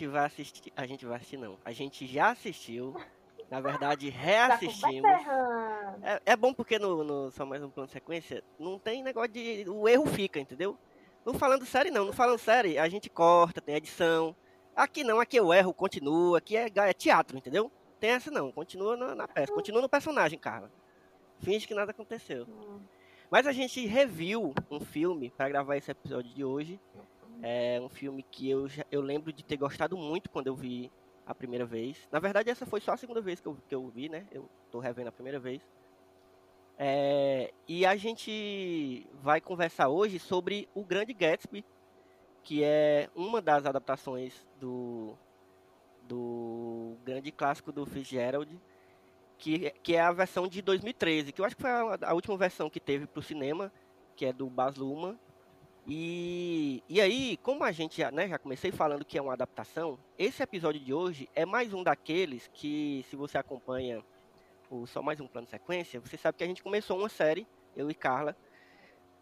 gente vai assistir. A gente vai assistir, não. A gente já assistiu. Na verdade, Tá reassistimos. É, é bom porque no, no Só Mais Um Plano de Sequência não tem negócio de. O erro fica, entendeu? Não falando série, não. Não falando série, a gente corta, tem edição. Aqui não, aqui o erro continua. Aqui é, é teatro, entendeu? Tem essa não. Continua na, na peça. Continua no personagem, Carla. Finge que nada aconteceu. Hum. Mas a gente reviu um filme para gravar esse episódio de hoje. É um filme que eu, já- eu lembro de ter gostado muito quando eu vi a primeira vez. Na verdade, essa foi só a segunda vez que eu, que eu vi, né? Eu tô revendo a primeira vez. É, e a gente vai conversar hoje sobre O Grande Gatsby, que é uma das adaptações do, do grande clássico do Fitzgerald, que, que é a versão de 2013, que eu acho que foi a, a última versão que teve para o cinema, que é do Baz Luhrmann. E, e aí, como a gente já, né, já comecei falando que é uma adaptação, esse episódio de hoje é mais um daqueles que, se você acompanha o Só Mais Um Plano Sequência, você sabe que a gente começou uma série, eu e Carla,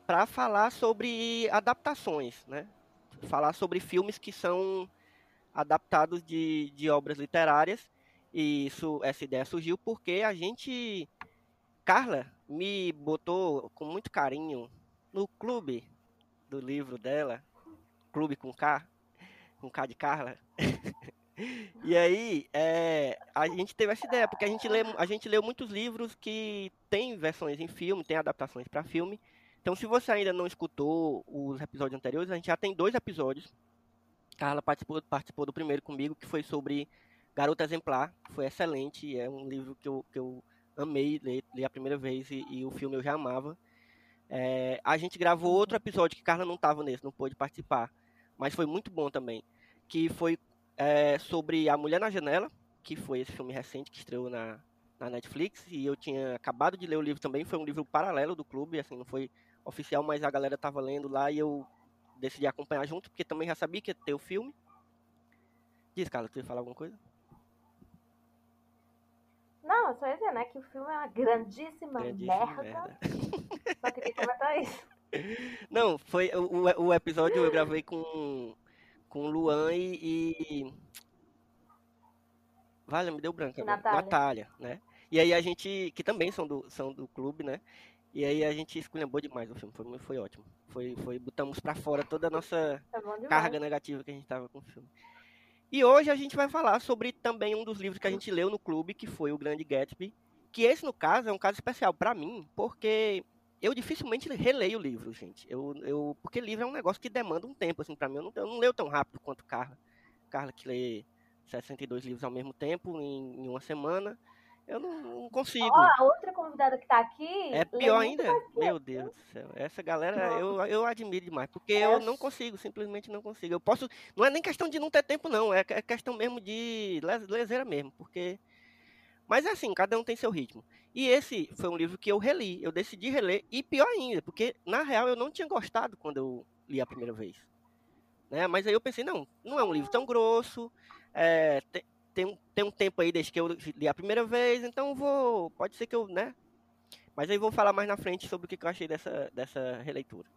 para falar sobre adaptações, né? Falar sobre filmes que são adaptados de, de obras literárias. E isso, essa ideia surgiu porque a gente. Carla me botou com muito carinho no clube do livro dela, Clube com K, com K de Carla. e aí, é, a gente teve essa ideia, porque a gente, lê, a gente leu muitos livros que tem versões em filme, tem adaptações para filme. Então, se você ainda não escutou os episódios anteriores, a gente já tem dois episódios. Carla participou, participou do primeiro comigo, que foi sobre Garota Exemplar. Foi excelente, é um livro que eu, que eu amei ler, ler a primeira vez e, e o filme eu já amava. É, a gente gravou outro episódio que Carla não estava nesse, não pôde participar, mas foi muito bom também, que foi é, sobre A Mulher na Janela, que foi esse filme recente que estreou na, na Netflix, e eu tinha acabado de ler o livro também, foi um livro paralelo do clube, assim, não foi oficial, mas a galera estava lendo lá e eu decidi acompanhar junto, porque também já sabia que ia ter o filme. Diz, Carla, tu ia falar alguma coisa? Não, eu só ia dizer, né, que o filme é uma grandíssima, Grandíssima merda. merda. Só queria comentar isso. Não, foi o, o- episódio eu gravei com com Luan e, e... Vale, me deu branco agora. Natália. Natália, né? E aí a gente, que também são do, são do clube, né? E aí a gente esculhambou demais o filme, foi, foi ótimo. Foi, foi, botamos pra fora toda a nossa É carga negativa que a gente tava com o filme. E hoje a gente vai falar sobre também um dos livros que a gente leu no clube, que foi O Grande Gatsby. Que esse, no caso, é um caso especial pra mim, porque eu dificilmente releio livros, gente. Eu, eu, porque livro é um negócio que demanda um tempo, assim, pra mim. Eu não, eu não leio tão rápido quanto Carla. Carla que lê 62 livros ao mesmo tempo, em, em uma semana. Eu não, não consigo. Ó, a outra convidada que tá aqui. É pior ainda? Meu eu, Deus do céu. Essa galera eu, eu admiro demais. Porque É. eu não consigo, simplesmente não consigo. Eu posso. Não é nem questão de não ter tempo, não. É, é questão mesmo de leseira mesmo. Porque. Mas é assim, cada um tem seu ritmo. E esse foi um livro que eu reli. Eu decidi reler. E pior ainda, porque na real eu não tinha gostado quando eu li a primeira vez. Né? Mas aí eu pensei, não, não é um livro tão grosso. É, tem, tem, um, tem um tempo aí desde que eu li a primeira vez, então vou. Pode ser que eu, né? Mas aí vou falar mais na frente sobre o que eu achei dessa, dessa releitura.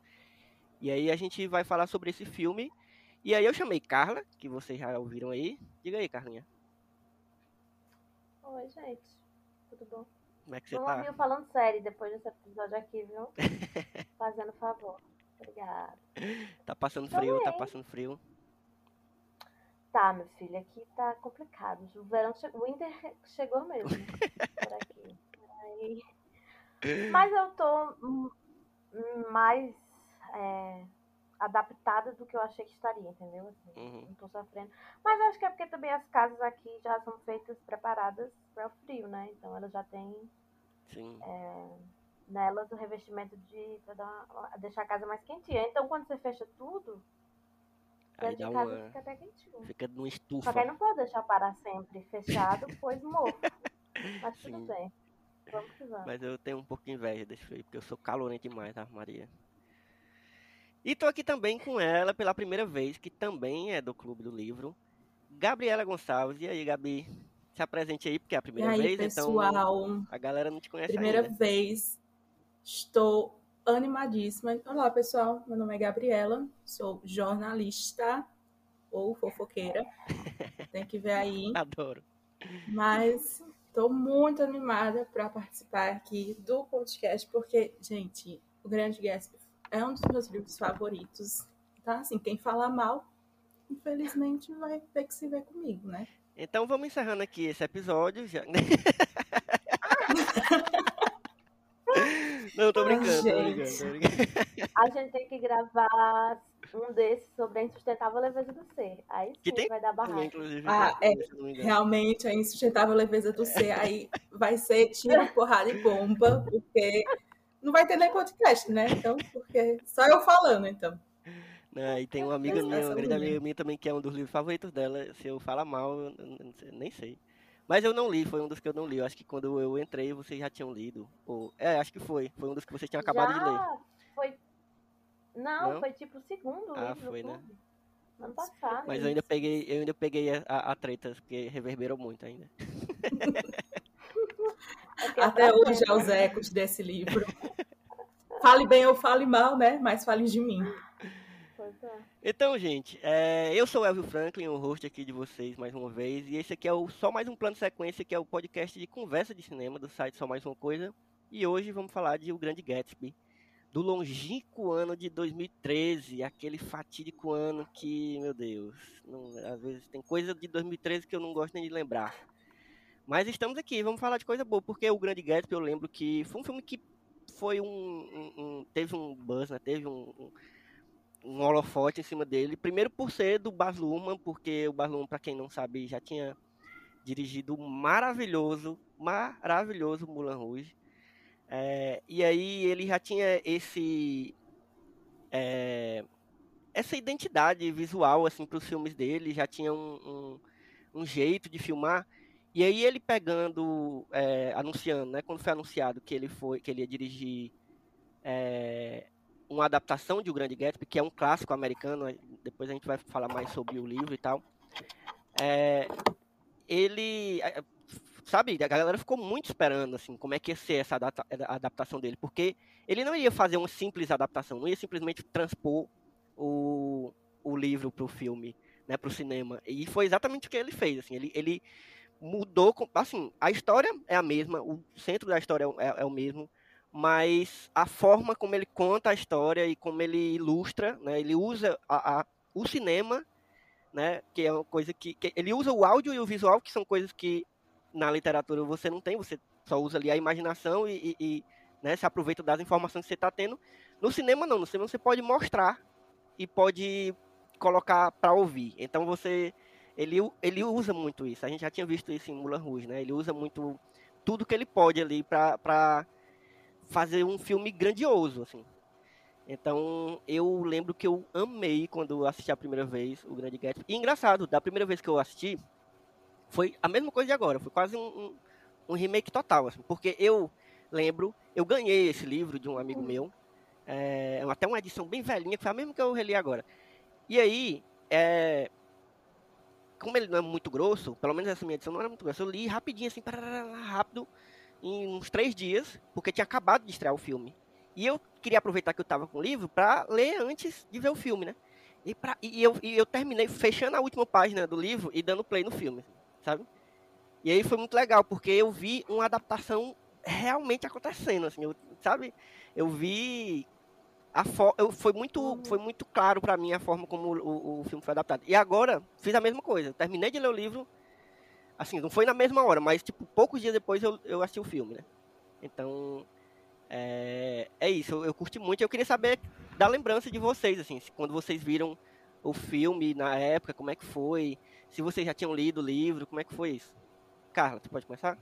E aí a gente vai falar sobre esse filme. E aí eu chamei Carla, que vocês já ouviram aí. Diga aí, Carlinha. Oi, gente. Tudo bom? Como é que você Vamos tá? ouvir falando sério depois desse episódio aqui, viu? Fazendo favor. Obrigada. Tá passando frio, tá passando frio. Tá, meu filho, aqui tá complicado. O verão che... o winter chegou mesmo por aqui. Aí... Mas eu tô mais é, adaptada do que eu achei que estaria, entendeu? Assim, Uhum. Não tô sofrendo. Mas acho que é porque também as casas aqui já são feitas, preparadas para o frio, né? Então elas já têm Sim. nelas o revestimento de pra uma- deixar a casa mais quentinha. Então quando você fecha tudo, Aí dá casa uma. fica até quentinho. Fica numa Só estufa. que aí não pode deixar parar sempre fechado, pois morro. Mas tudo Sim. bem. Vamos que vamos. Mas eu tenho um pouco de inveja desse frio, porque eu sou calorento demais, tá, Maria? E tô aqui também com ela pela primeira vez, que também é do Clube do Livro, Gabriela Gonçalves. E aí, Gabi? Se apresente aí, porque é a E primeira aí, vez, pessoal, então a galera não te conhece primeira ainda. vez, estou animadíssima. Olá, pessoal, meu nome é Gabriela, sou jornalista ou fofoqueira, tem que ver aí, Adoro. mas estou muito animada para participar aqui do podcast, porque, gente, O Grande Gatsby é um dos meus livros favoritos, tá? Assim, quem falar mal, infelizmente vai ter que se ver comigo, né? Então vamos encerrando aqui esse episódio. Já... não, tô brincando, tô brincando, tô brincando. A gente tem que gravar um desses sobre a insustentável leveza do ser. Aí Que sim tem vai dar inclusive, Ah, é. não realmente a insustentável leveza do ser aí vai ser tiro, porrada e bomba, porque não vai ter nem podcast, né? Então, porque só eu falando, então. Né, E tem uma amiga minha, uma grande amiga minha também, que é um dos livros favoritos dela. Se eu falar mal, eu nem sei. Mas eu não li, foi um dos que eu não li. Eu acho que quando eu entrei, vocês já tinham lido. Ou, é, acho que foi. Foi um dos que vocês tinham acabado de ler. Já foi. Não, Não? foi tipo o segundo Ah, livro foi, né? Ano passado. Mas eu ainda peguei, eu ainda peguei a, a, a treta, porque reverberou muito ainda. É é Até hoje é os ecos desse livro. Fale bem ou fale mal, né? Mas fale de mim. É. Então, gente, é, eu sou o Elvio Franklin, o host aqui de vocês mais uma vez, e esse aqui é o Só Mais Um Plano Sequência, que é o podcast de conversa de cinema do site Só Mais Uma Coisa, e hoje vamos falar de O Grande Gatsby, do longínquo ano de 2013, aquele fatídico ano que, meu Deus, não- às vezes tem coisa de 2013 que eu não gosto nem de lembrar. Mas estamos aqui, vamos falar de coisa boa, porque O Grande Gatsby eu lembro que foi um filme que foi um, um- um- teve um buzz, né, teve um- um um holofote em cima dele. Primeiro por ser do Baz Luhrmann, porque o Baz Luhrmann, para quem não sabe, já tinha dirigido maravilhoso, maravilhoso Moulin Rouge. É, e aí ele já tinha esse é, essa identidade visual assim para os filmes dele, já tinha um, um, um jeito de filmar. E aí ele pegando, é, anunciando, né, quando foi anunciado que ele foi, que ele ia dirigir é, uma adaptação de O Grande Gatsby, que é um clássico americano, depois a gente vai falar mais sobre o livro e tal. É, ele, é, sabe, a galera ficou muito esperando, assim, como é que ia ser essa adapta- adaptação dele, porque ele não ia fazer uma simples adaptação, não ia simplesmente transpor o, o livro para o filme, né, para o cinema, e foi exatamente o que ele fez, assim, ele, ele mudou, assim, a história é a mesma, o centro da história é, é o mesmo, mas a forma como ele conta a história e como ele ilustra, né, ele usa a, a- o cinema, né, que é uma coisa que, que ele usa o áudio e o visual, que são coisas que na literatura você não tem, você só usa ali a imaginação e, e- e, né, se aproveita das informações que você está tendo. No cinema não, no cinema você pode mostrar e pode colocar para ouvir. Então você ele, ele usa muito isso. A gente já tinha visto isso em Mulan Rouge, né? Ele usa muito tudo que ele pode ali para fazer um filme grandioso, assim. Então, eu lembro que eu amei quando assisti a primeira vez o Grande Gatsby. E engraçado, da primeira vez que eu assisti, foi a mesma coisa de agora. Foi quase um, um, um remake total, assim. Porque eu lembro, eu ganhei esse livro de um amigo meu. É, até uma edição bem velhinha, que foi a mesma que eu reli agora. E aí, é, como ele não é muito grosso, pelo menos essa minha edição não era muito grossa, eu li rapidinho, assim, rápido, em uns três dias, porque tinha acabado de estrear o filme. E eu queria aproveitar que eu tava com o livro pra ler antes de ver o filme, né? E, pra, e, eu, e eu terminei fechando a última página do livro e dando play no filme, sabe? E aí foi muito legal, porque eu vi uma adaptação realmente acontecendo, assim, eu, sabe? Eu vi a eu, foi, muito, foi muito claro pra mim a forma como o, o filme foi adaptado. E agora, fiz a mesma coisa. Terminei de ler o livro, assim, não foi na mesma hora, mas, tipo, poucos dias depois eu, eu assisti o filme, né? Então, é, é isso. Eu, eu curti muito. Eu queria saber da lembrança de vocês, assim, quando vocês viram o filme na época, como é que foi? Se vocês já tinham lido o livro, como é que foi isso? Carla, tu pode começar?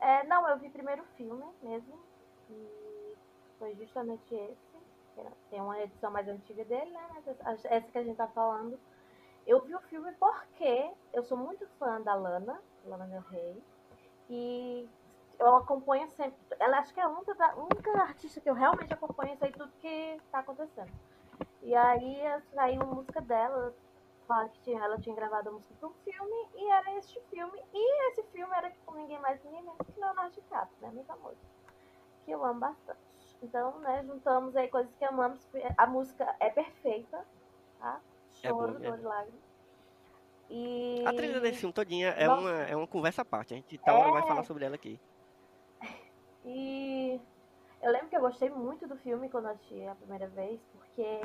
É, não, eu vi primeiro o filme mesmo. E foi justamente esse. Tem uma edição mais antiga dele, né? Mas essa que a gente tá falando. Eu vi o filme porque eu sou muito fã da Lana, Lana Del Rey. E eu acompanho sempre. Ela acho que é a única, da- única artista que eu realmente acompanho, sei tudo que tá acontecendo. E aí saiu uma música dela, fala que tinha, ela tinha gravado a música para um filme, e era este filme. E esse filme era com ninguém mais, ninguém menos que Leonardo DiCaprio, né? Muito famoso. Que eu amo bastante. Então, né, juntamos aí coisas que amamos. A música é perfeita, tá? É Choro, mesmo. dor de lágrimas. E... A trilha desse filme todinha é Nossa. uma, é uma conversa à parte. A gente tá hora vai É. falar sobre ela aqui. E eu lembro que eu gostei muito do filme quando eu assisti a primeira vez, porque.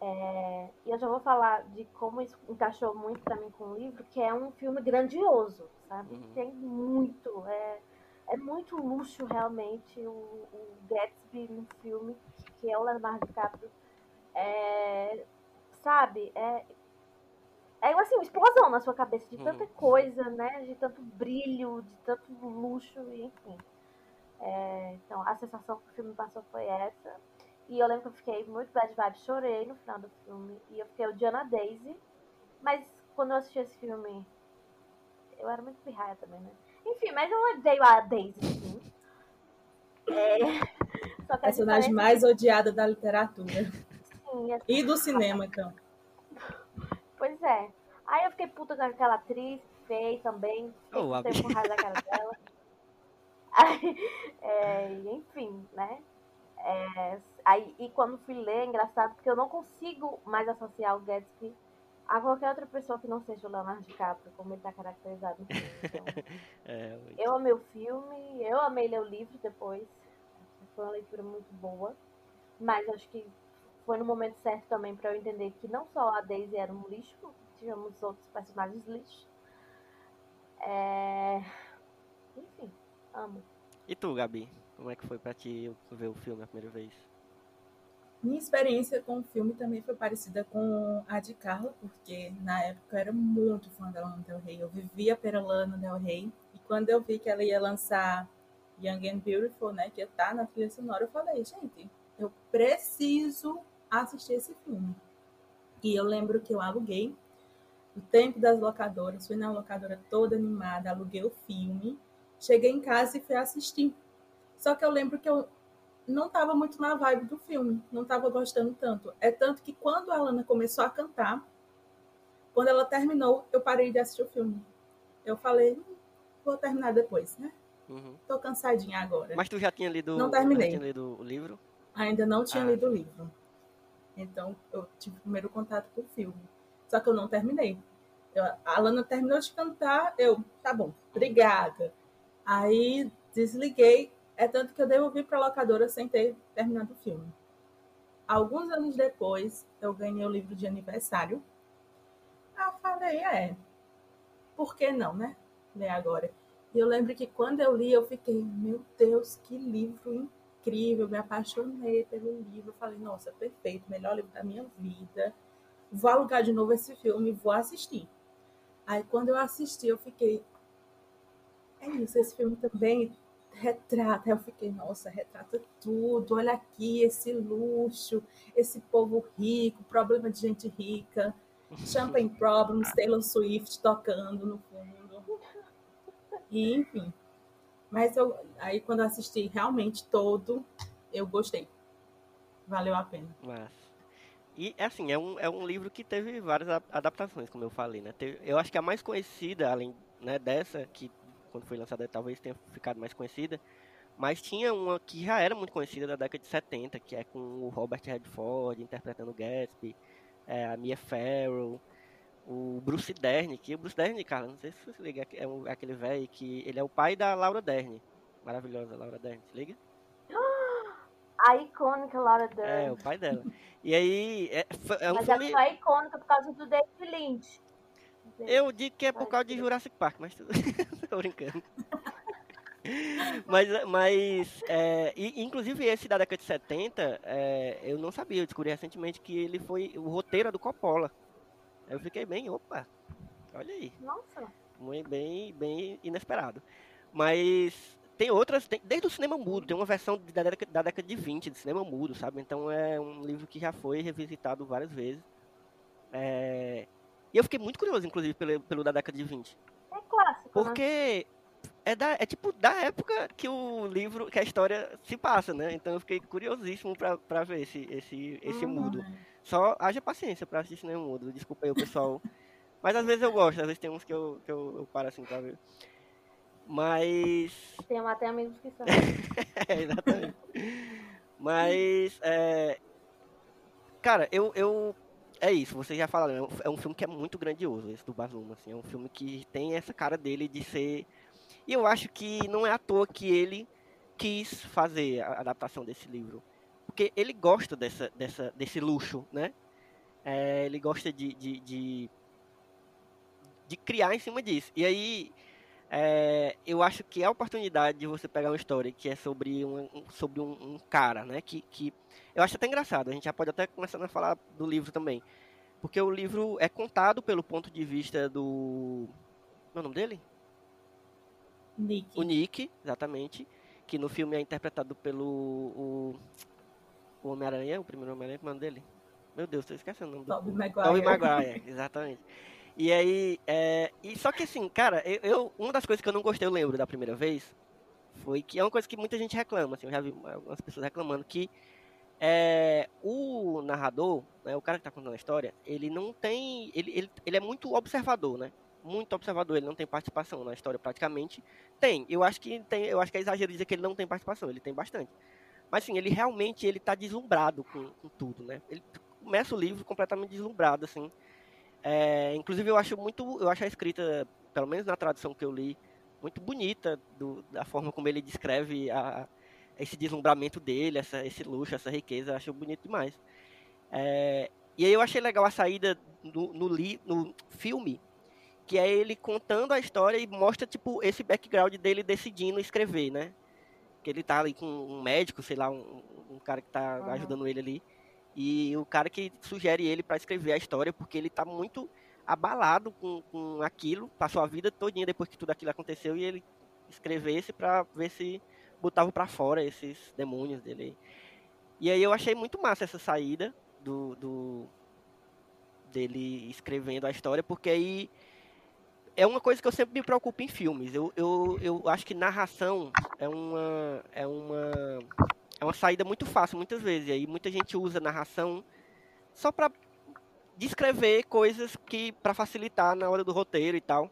é, E eu já vou falar de como isso encaixou muito pra mim com o livro, que é um filme grandioso, sabe? Uhum. Tem muito. É, é muito luxo realmente o, o Gatsby no filme, que é o Leonardo DiCaprio. É, sabe? É, é assim, uma explosão na sua cabeça de tanta Uhum. coisa, né? De tanto brilho, de tanto luxo, enfim. É, então, a sensação que o filme passou foi essa. E eu lembro que eu fiquei muito bad vibe, chorei no final do filme. E eu fiquei odiando a Daisy. Mas quando eu assisti esse filme, eu era muito pirraia também, né? Enfim, mas eu odeio a Daisy, sim. É, Só que a Personagem mais odiada da literatura. que, sim, é E do cinema, então. Pois é. Aí eu fiquei puta com aquela atriz, feia também. Abi. tempo com raiva da cara dela. Aí, é, enfim, né? É, aí, e quando fui ler, é engraçado, porque eu não consigo mais associar o Gatsby a qualquer outra pessoa que não seja o Leonardo DiCaprio, como ele tá caracterizado no filme. Então, É, eu amei o filme, eu amei ler o livro depois. Foi uma leitura muito boa. Mas acho que foi no momento certo também pra eu entender que não só a Daisy era um lixo, tivemos outros personagens lixo. É... Enfim, amo. E tu, Gabi? Como é que foi pra ti ver o filme a primeira vez? Minha experiência com o filme também foi parecida com a de Carla, porque na época eu era muito fã da Lana Del Rey. Eu vivia pela Lana Del Rey. E quando eu vi que ela ia lançar Young and Beautiful, né, que ia estar na trilha sonora, eu falei, gente, eu preciso assistir esse filme. E eu lembro que eu aluguei o tempo das locadoras, fui na locadora toda animada, aluguei o filme, cheguei em casa e fui assistir. Só que eu lembro que eu não estava muito na vibe do filme, não estava gostando tanto. É tanto que quando a Lana começou a cantar, quando ela terminou, eu parei de assistir o filme. Eu falei, "Hum, vou terminar depois, né? Uhum. Tô cansadinha agora. Mas tu já tinha lido, Não terminei. tinha lido o livro? Ainda não tinha Ah, lido o livro. Então, eu tive o primeiro contato com o filme. Só que eu não terminei. Eu- a Lana terminou de cantar, eu, tá bom, obrigada. Aí desliguei, é tanto que eu devolvi pra locadora sem ter terminado o filme. Alguns anos depois, eu ganhei o livro de aniversário. Eu falei, é, por que não, né? Ler agora. E eu lembro que quando eu li, eu fiquei, meu Deus, que livro incrível, me apaixonei pelo livro. Eu falei, nossa, perfeito, melhor livro da minha vida. Vou alugar de novo esse filme, vou assistir. Aí quando eu assisti, eu fiquei, é isso, esse filme também retrata. Eu fiquei, nossa, retrata tudo. Olha aqui esse luxo, esse povo rico, problema de gente rica, Champagne Problems, Taylor Swift tocando no fundo. E, enfim. Mas eu, aí quando eu assisti realmente todo, eu gostei. Valeu a pena. Mas. E assim, é um, é um livro que teve várias adaptações, como eu falei, né? Teve- eu acho que a mais conhecida, além né, dessa, que quando foi lançada talvez tenha ficado mais conhecida, mas tinha uma que já era muito conhecida da década de 70, que é com o Robert Redford interpretando o Gatsby, é, a Mia Farrow, o Bruce Dern, que o Bruce Dern, cara, não sei se você se liga, é um- aquele velho que ele é o pai da Laura Dern, maravilhosa Laura Dern, se liga? A icônica Laura É, Dern. o pai dela. E aí, é, é um Mas filme. ela só é icônica por causa do David Lynch. Eu digo que é por causa de Jurassic Park, mas. Tô brincando. mas, mas é, e, inclusive esse da década de 70, é, eu não sabia, eu descobri recentemente que ele foi o roteiro é do Coppola. Eu fiquei bem, opa, olha aí, Nossa. muito bem, bem inesperado. Mas tem outras, tem- desde o cinema mudo, tem uma versão da década, da década de 20 de cinema mudo, sabe? Então é um livro que já foi revisitado várias vezes. É, e eu fiquei muito curioso, inclusive, pelo, pelo da década de 20. É clássico, né? Porque é, da, é tipo da época que o livro, que a história se passa, né? Então eu fiquei curiosíssimo pra, pra ver esse, esse, esse Uhum. mudo. Só haja paciência pra assistir cinema mudo. Desculpa aí o pessoal. Mas às vezes eu gosto, às vezes tem uns que eu, que eu, eu paro assim pra ver. Mas. Tem até amigos que são. É, exatamente. Mas, é, cara, eu, eu, é isso, vocês já falaram, é um- é um filme que é muito grandioso, esse do Baz Luhrmann, assim, é um filme que tem essa cara dele de ser, e eu acho que não é à toa que ele quis fazer a adaptação desse livro, porque ele gosta dessa, dessa, desse luxo, né, É, ele gosta de, de, de, de criar em cima disso, e aí, é, eu acho que é a oportunidade de você pegar uma história que é sobre um, sobre um, um cara, né? Que, que eu acho até engraçado. A gente já pode até começar a falar do livro também, porque o livro é contado pelo ponto de vista do, qual é o nome dele? Nick. O Nick, exatamente, que no filme é interpretado pelo o, o Homem-Aranha, o primeiro Homem-Aranha, como é o nome dele? Meu Deus, tô esquecendo o nome do Tobey Maguire. Tobey Maguire, exatamente. E aí, é, e só que assim, cara, eu, eu- uma das coisas que eu não gostei, eu lembro da primeira vez, foi que é uma coisa que muita gente reclama, assim, eu já vi algumas pessoas reclamando que é, o narrador, né, o cara que tá contando a história, ele não tem, ele, ele, ele é muito observador, né? Muito observador, ele não tem participação na história praticamente. Tem, eu acho que tem, eu acho que é exagero dizer que ele não tem participação, ele tem bastante. Mas assim, ele realmente ele tá deslumbrado com, com tudo, né? Ele começa o livro completamente deslumbrado, assim. É, inclusive eu acho muito, eu acho a escrita, pelo menos na tradução que eu li, muito bonita do- da forma como ele descreve a, esse deslumbramento dele, essa, esse luxo, essa riqueza, eu acho bonito demais. É, e aí eu achei legal a saída no, no, li, no filme, que é ele contando a história e mostra tipo esse background dele decidindo escrever, né? Que ele tá ali com um médico, sei lá, um, um cara que tá Uhum. ajudando ele ali. E o cara que sugere ele para escrever a história, porque ele tá muito abalado com, com aquilo, passou a vida todinha depois que tudo aquilo aconteceu e ele escrevesse para ver se botava para fora esses demônios dele. E aí eu achei muito massa essa saída do, do dele escrevendo a história, porque aí é uma coisa que eu sempre me preocupo em filmes. Eu, eu, eu acho que narração é uma é uma é uma saída muito fácil muitas vezes. E aí muita gente usa narração só para descrever coisas que para facilitar na hora do roteiro e tal.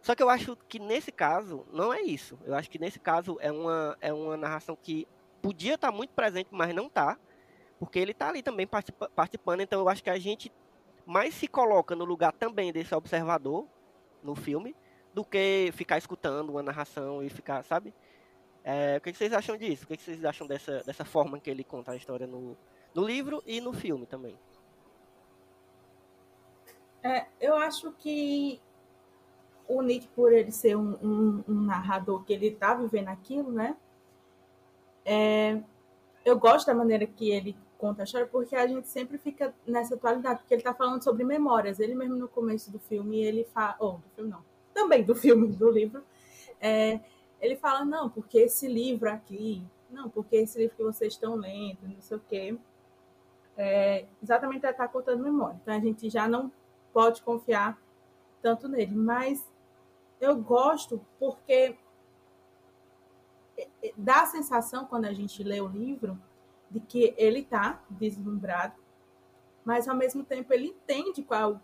Só que eu acho que nesse caso não é isso. Eu acho que nesse caso é uma é uma narração que podia estar muito presente, mas não tá, porque ele tá ali também participa- participando. Então eu acho que a gente mais se coloca no lugar também desse observador no filme do que ficar escutando uma narração e ficar, sabe? É, o que que vocês acham disso? O que que vocês acham dessa, dessa forma que ele conta a história no, no livro e no filme também? É, eu acho que o Nick, por ele ser um, um- um narrador que ele tá vivendo aquilo, né? É, eu gosto da maneira que ele conta a história, porque a gente sempre fica nessa atualidade, porque ele tá falando sobre memórias. Ele mesmo no começo do filme, ele fala. Oh, do filme não. Também do filme, do livro. é, ele fala, não, porque esse livro aqui, não, porque esse livro que vocês estão lendo, não sei o quê. É, exatamente ele tá contando memória. Então a gente já não pode confiar tanto nele. Mas eu gosto porque dá a sensação, quando a gente lê o livro, de que ele está deslumbrado, mas ao mesmo tempo ele entende qual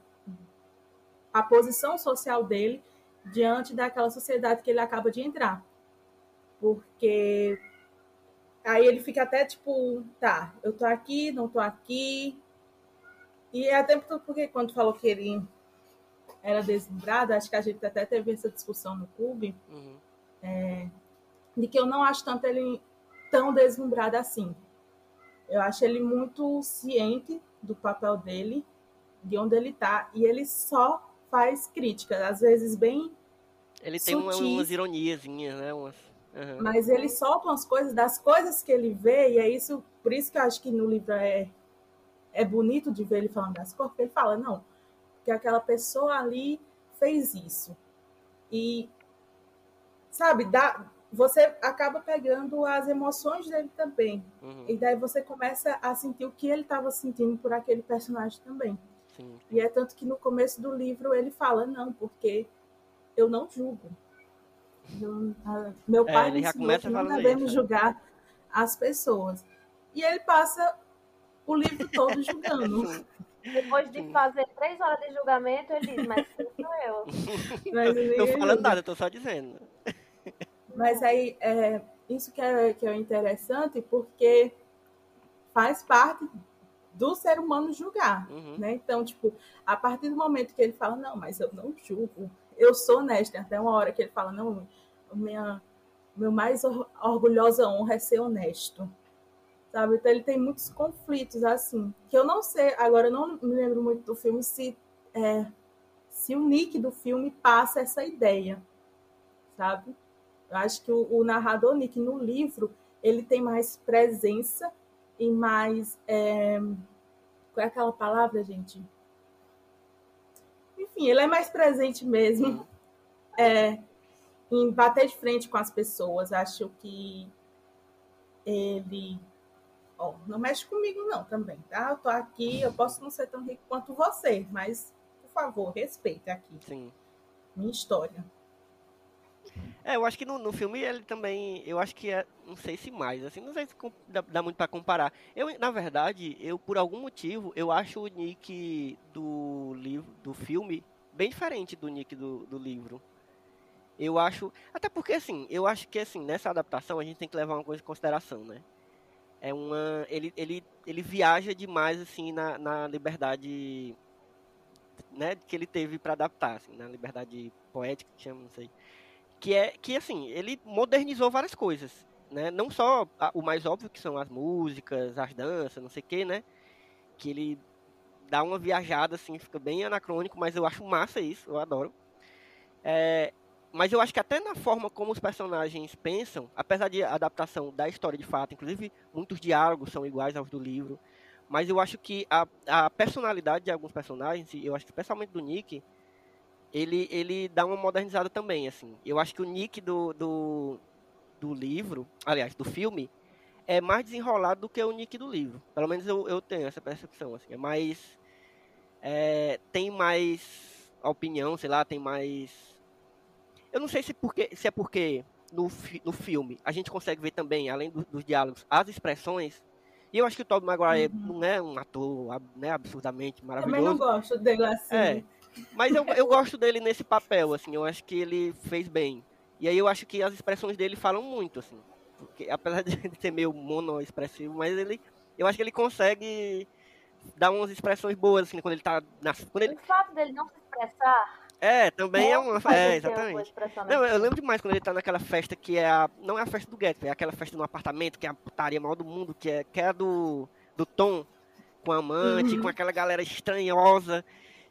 a posição social dele diante daquela sociedade que ele acaba de entrar. Porque aí ele fica até tipo, tá, eu tô aqui, não tô aqui. E é até porque quando falou que ele era deslumbrado, acho que a gente até teve essa discussão no clube, Uhum. de que eu não acho tanto ele tão deslumbrado assim. Eu acho ele muito ciente do papel dele, de onde ele está, e ele só faz críticas, às vezes bem Ele tem Sutis. umas ironiazinhas, né? Umas... mas ele solta umas coisas das coisas que ele vê, e é isso, por isso que eu acho que no livro é, é bonito de ver ele falando das coisas, porque ele fala, não, porque aquela pessoa ali fez isso. E, sabe, dá, você acaba pegando as emoções dele também. Uhum, E daí você começa a sentir o que ele estava sentindo por aquele personagem também. sim. E é tanto que no começo do livro ele fala, não, porque eu não julgo. Não- a- meu É, pai me já ensinou que não devemos isso, é. julgar as pessoas. E ele passa o livro todo julgando. Depois de fazer três horas de julgamento, ele diz, mas quem sou eu? Mas, Tô ninguém falando nada, eu tô só dizendo. Mas aí, é, isso que é, que é interessante, porque faz parte do ser humano julgar. Uhum, né? Então, tipo, a partir do momento que ele fala, não, mas eu não julgo, eu sou honesto, tem até uma hora que ele fala, não, minha, meu mais or- orgulhosa honra é ser honesto, sabe? Então ele tem muitos conflitos, assim, que eu não sei, agora eu não me lembro muito do filme se, é, se o Nick do filme passa essa ideia, sabe? Eu acho que o, o narrador Nick no livro, ele tem mais presença e mais... é, qual é aquela palavra, gente? Enfim, ele é mais presente mesmo é, em bater de frente com as pessoas. Acho que ele. Ó, não mexe comigo, não, também, tá? Eu tô aqui, eu posso não ser tão rico quanto você, mas, por favor, respeita aqui sim. minha história. É, eu acho que no, no filme ele também, eu acho que é, não sei se mais, assim, não sei se dá, dá muito pra comparar. Eu, na verdade, eu por algum motivo, eu acho o Nick do livro, do filme, bem diferente do Nick do, do livro. Eu acho, até porque assim, eu acho que assim, nessa adaptação a gente tem que levar uma coisa em consideração, né? É uma, ele, ele, ele viaja demais assim na, na liberdade, né, que ele teve pra adaptar, assim, na liberdade poética que chama, não sei que é que assim ele modernizou várias coisas né? Não só a- o mais óbvio que são as músicas as danças não sei o que né? Que ele dá uma viajada assim fica bem anacrônico mas eu acho massa isso eu adoro. É, mas eu acho que até na forma como os personagens pensam apesar de a adaptação da história de fato inclusive muitos diálogos são iguais aos do livro mas eu acho que a, a personalidade de alguns personagens eu acho que especialmente do Nick ele, ele dá uma modernizada também, assim. Eu acho que o Nick do, do, do livro, aliás, do filme, é mais desenrolado do que o Nick do livro. Pelo menos eu, eu tenho essa percepção, assim. É mais... é, tem mais opinião, sei lá, tem mais... Eu não sei se, porque, se é porque no, fi- no filme a gente consegue ver também, além do- dos diálogos, as expressões. E eu acho que o Tobey Maguire Uhum. não é um ator né, absurdamente Também maravilhoso. não gosto dele assim. É. Mas eu, eu gosto dele nesse papel, assim, eu acho que ele fez bem. E aí eu acho que as expressões dele falam muito, assim. Porque, apesar de ele ser meio monoexpressivo, mas ele. Eu acho que ele consegue dar umas expressões boas, assim, quando ele tá. Na, quando ele, O fato dele não se expressar. é, também é uma. É, uma exatamente. expressão Não, eu lembro demais quando ele tá naquela festa que é a. Não é a festa do Gatsby, é aquela festa no apartamento, que é a putaria maior do mundo, que é, que é a do, do Tom com a amante, Uhum. com aquela galera estranhosa.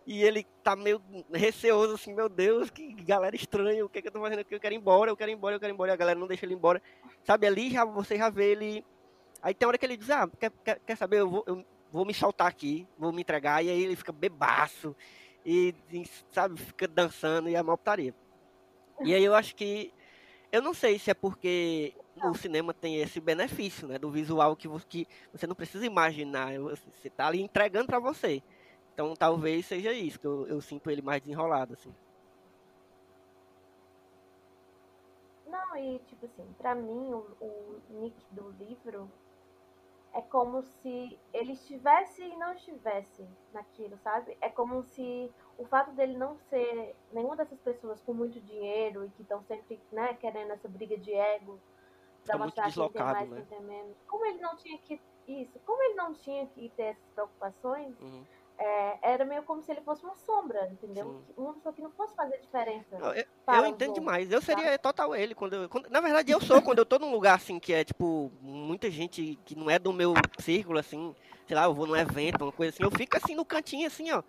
E ele tá meio receoso, assim, meu Deus, que galera estranha, o que, que eu tô fazendo aqui? Eu quero ir embora, eu quero ir embora, eu quero ir embora, e a galera não deixa ele embora. Sabe, ali já você já vê ele. Aí tem hora que ele diz, ah, quer, quer, quer saber, eu vou, eu vou me soltar aqui, vou me entregar, e aí ele fica bebaço, e, e, sabe, fica dançando, e é uma putaria. E aí eu acho que. Eu não sei se é porque o cinema tem esse benefício, né? Do visual que você, que você não precisa imaginar. Você tá ali entregando pra você. Então talvez seja isso, que eu, eu sinto ele mais desenrolado, assim. Não, e tipo assim, pra mim o, o Nick do livro é como se ele estivesse e não estivesse naquilo, sabe? É como se o fato dele não ser nenhuma dessas pessoas com muito dinheiro e que estão sempre, né, querendo essa briga de ego Fica pra muito mostrar quem tem mais, né? quem tem menos. Como ele não tinha que isso, como ele não tinha que ter essas preocupações, Uhum. É, era meio como se ele fosse uma sombra, entendeu? Sim. Uma pessoa que não fosse fazer diferença. Não, eu, eu entendo outros, demais. Eu sabe? seria total ele. Quando, eu- quando- na verdade, eu sou quando eu tô num lugar assim que é tipo muita gente que não é do meu círculo, assim, sei lá, eu vou num evento, uma coisa assim, eu fico assim no cantinho, assim, ó.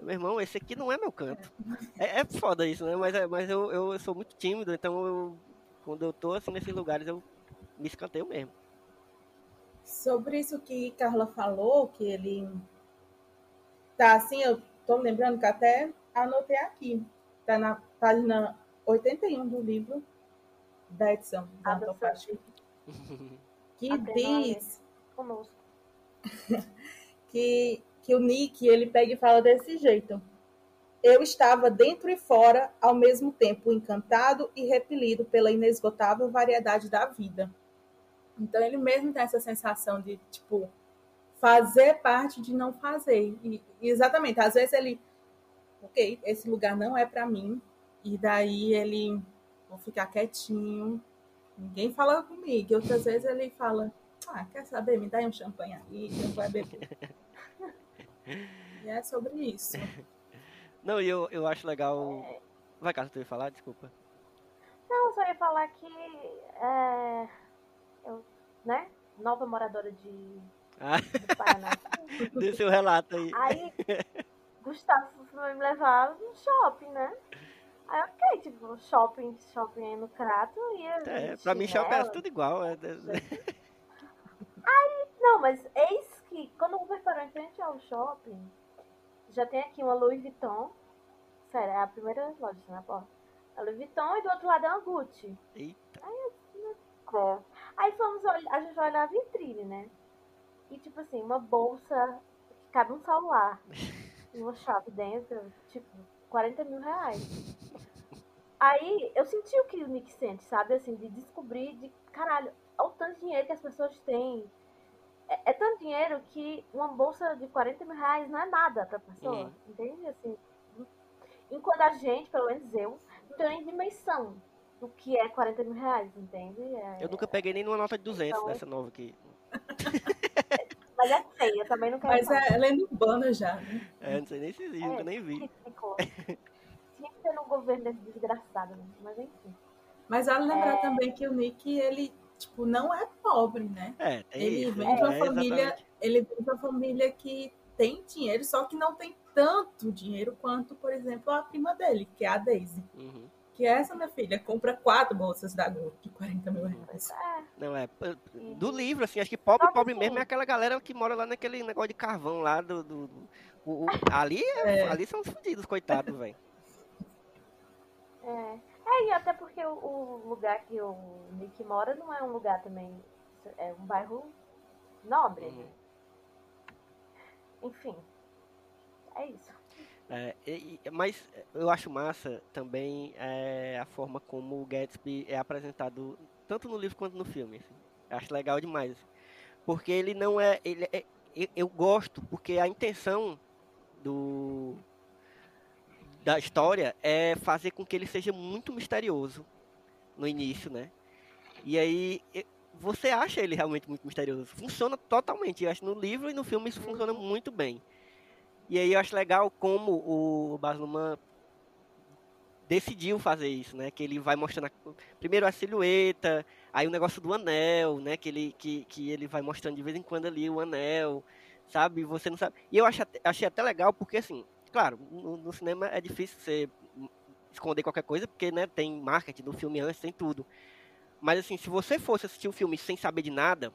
Meu irmão, esse aqui não é meu canto. É, é foda isso, né? Mas, é- mas eu, eu sou muito tímido, então eu, quando eu tô assim nesses lugares, eu me escanteio mesmo. Sobre isso que Carla falou, que ele tá assim, eu tô lembrando que até anotei aqui. Tá na página 81 do livro da edição da que diz Conosco. que, que o Nick ele pega e fala desse jeito. Eu estava dentro e fora, ao mesmo tempo encantado e repelido pela inesgotável variedade da vida. Então ele mesmo tem essa sensação de tipo fazer parte de não fazer. E, exatamente, às vezes ele, ok, esse lugar não é para mim, e daí ele vou ficar quietinho, ninguém fala comigo. E outras vezes ele fala, ah, quer saber, me dá um champanhe aí, eu vou beber. E é sobre isso. Não, e eu, eu acho legal. Vai, Carlos, tu ia falar? Desculpa. Não, eu só ia falar que é, eu, né, nova moradora de Ah, do seu relato aí. Aí Gustavo foi me levar no shopping, né? Aí ok, tipo, shopping, shopping aí no Crato e É, pra mim, shopping é tudo igual. é- Não, mas eis que quando o Uber parou em frente ao shopping, já tem aqui uma Louis Vuitton. Sério, é a primeira loja na porta. A Louis Vuitton e do outro lado é uma Gucci. Eita. É. Aí fomos a gente vai olhar a vitrine, né? E tipo assim, uma bolsa que cabe um celular e uma chave dentro, tipo, 40 mil reais. Aí eu senti o que o Nick sente, sabe? Assim, de descobrir de caralho, olha o tanto de dinheiro que as pessoas têm. É, é tanto dinheiro que uma bolsa de 40 mil reais não é nada pra pessoa. Uhum. Entende? Assim, enquanto a gente, pelo menos eu, não tenho nem dimensão do que é 40 mil reais, entende? É- Eu nunca peguei nem numa nota de 200 Então, dessa nova aqui. Mas é feia, também não quero Mas é, ela é urbana já, né? É, não sei nem se existe, nunca nem vi. Que ter no governo desse desgraçado, né? Mas enfim. Mas vale lembrar É. também que o Nick, ele, tipo, não é pobre, né? É, tem Ele isso. vem de uma é, família, exatamente. ele vem de uma família que tem dinheiro, só que não tem tanto dinheiro quanto, por exemplo, a prima dele, que é a Daisy. Uhum. Que essa, minha filha, compra quatro bolsas da Gucci de 40 mil reais. É, Não, é. Do livro, assim, acho que pobre, Só pobre assim- mesmo é aquela galera que mora lá naquele negócio de carvão lá do. do- do- o- o- ali, é- É. ali são os fudidos, coitados, velho. é. É, e até porque o, o lugar que o Nick mora não é um lugar também. É um bairro nobre. Uhum. Enfim. É isso. É, e- mas eu acho massa também é, a forma como o Gatsby é apresentado, tanto no livro quanto no filme. assim. Acho legal demais. assim. Porque ele não é. Ele é- eu, gosto, porque a intenção do da história é fazer com que ele seja muito misterioso no início, né? E aí você acha ele realmente muito misterioso. Funciona totalmente. Eu acho no livro e no filme isso funciona muito bem. E aí eu acho legal como o Baz Luhrmann decidiu fazer isso, né? Que ele vai mostrando a- primeiro a silhueta, aí o negócio do anel, né? Que ele, que, que ele vai mostrando de vez em quando ali o anel, sabe? Você não sabe. E eu achei, achei até legal porque assim, claro, no, no cinema é difícil você esconder qualquer coisa porque, né? Tem marketing do filme antes, tem tudo. Mas assim, se você fosse assistir o filme sem saber de nada,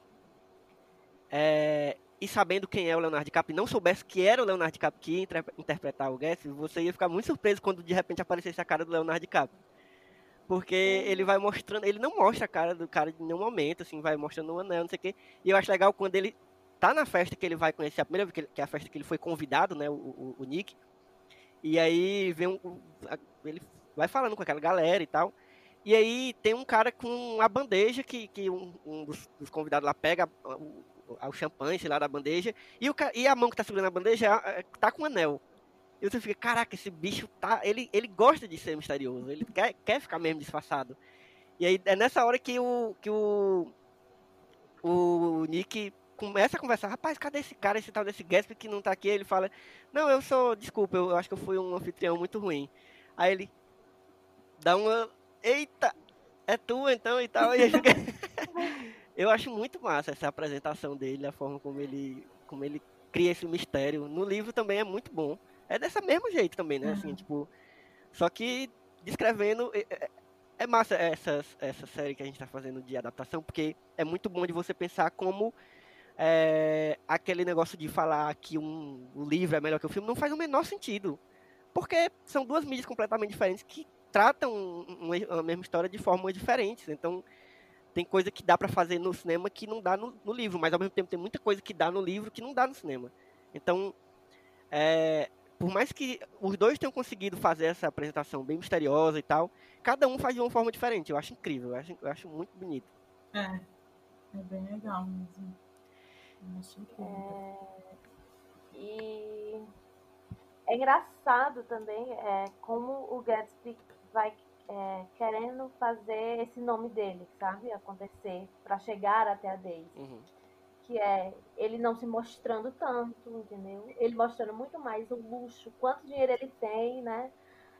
é, e sabendo quem é o Leonardo DiCaprio e não soubesse que era o Leonardo DiCaprio que ia inter- interpretar o Gatsby, você ia ficar muito surpreso quando de repente aparecesse a cara do Leonardo DiCaprio. Porque ele vai mostrando, ele não mostra a cara do cara em nenhum momento, assim, vai mostrando o anel, não sei o quê. E eu acho legal quando ele tá na festa que ele vai conhecer a primeira vez, que, ele- que é a festa que ele foi convidado, né, o, o, o Nick. E aí vem um, um- ele vai falando com aquela galera e tal. E aí tem um cara com a bandeja que, que um, um dos, dos convidados lá pega o, champanhe, sei lá, da bandeja, e, o, e a mão que tá segurando a bandeja é- é- tá com um anel. E você fica, caraca, esse bicho tá. Ele, ele gosta de ser misterioso, ele quer, quer ficar mesmo disfarçado. E aí é nessa hora que o. que o. O Nick começa a conversar, rapaz, cadê esse cara, esse tal desse Gatsby que não tá aqui? Ele fala, não, eu sou, desculpa, eu acho que eu fui um anfitrião muito ruim. Aí ele dá uma, eita, é tu então e tal. E fica... eu acho muito massa essa apresentação dele, a forma como ele, como ele cria esse mistério. No livro também é muito bom. É dessa mesmo jeito também, né? Assim, tipo, só que descrevendo é, é, é massa essa, essa série que a gente está fazendo de adaptação, porque é muito bom de você pensar como é, aquele negócio de falar que um, um livro é melhor que o filme não faz o menor sentido. Porque são duas mídias completamente diferentes que tratam uma, a mesma história de formas diferentes. Então, tem coisa que dá para fazer no cinema que não dá no, no, livro, mas ao mesmo tempo tem muita coisa que dá no livro que não dá no cinema. Então, é, por mais que os dois tenham conseguido fazer essa apresentação bem misteriosa e tal, cada um faz de uma forma diferente. Eu acho incrível, eu acho, eu acho muito bonito. É, é bem legal mesmo. Eu acho incrível. É... E é engraçado também é, como o Gatsby vai é, querendo fazer esse nome dele, sabe? Acontecer para chegar até a Daisy. Uhum que é ele não se mostrando tanto, entendeu? Ele mostrando muito mais o luxo, quanto dinheiro ele tem, né?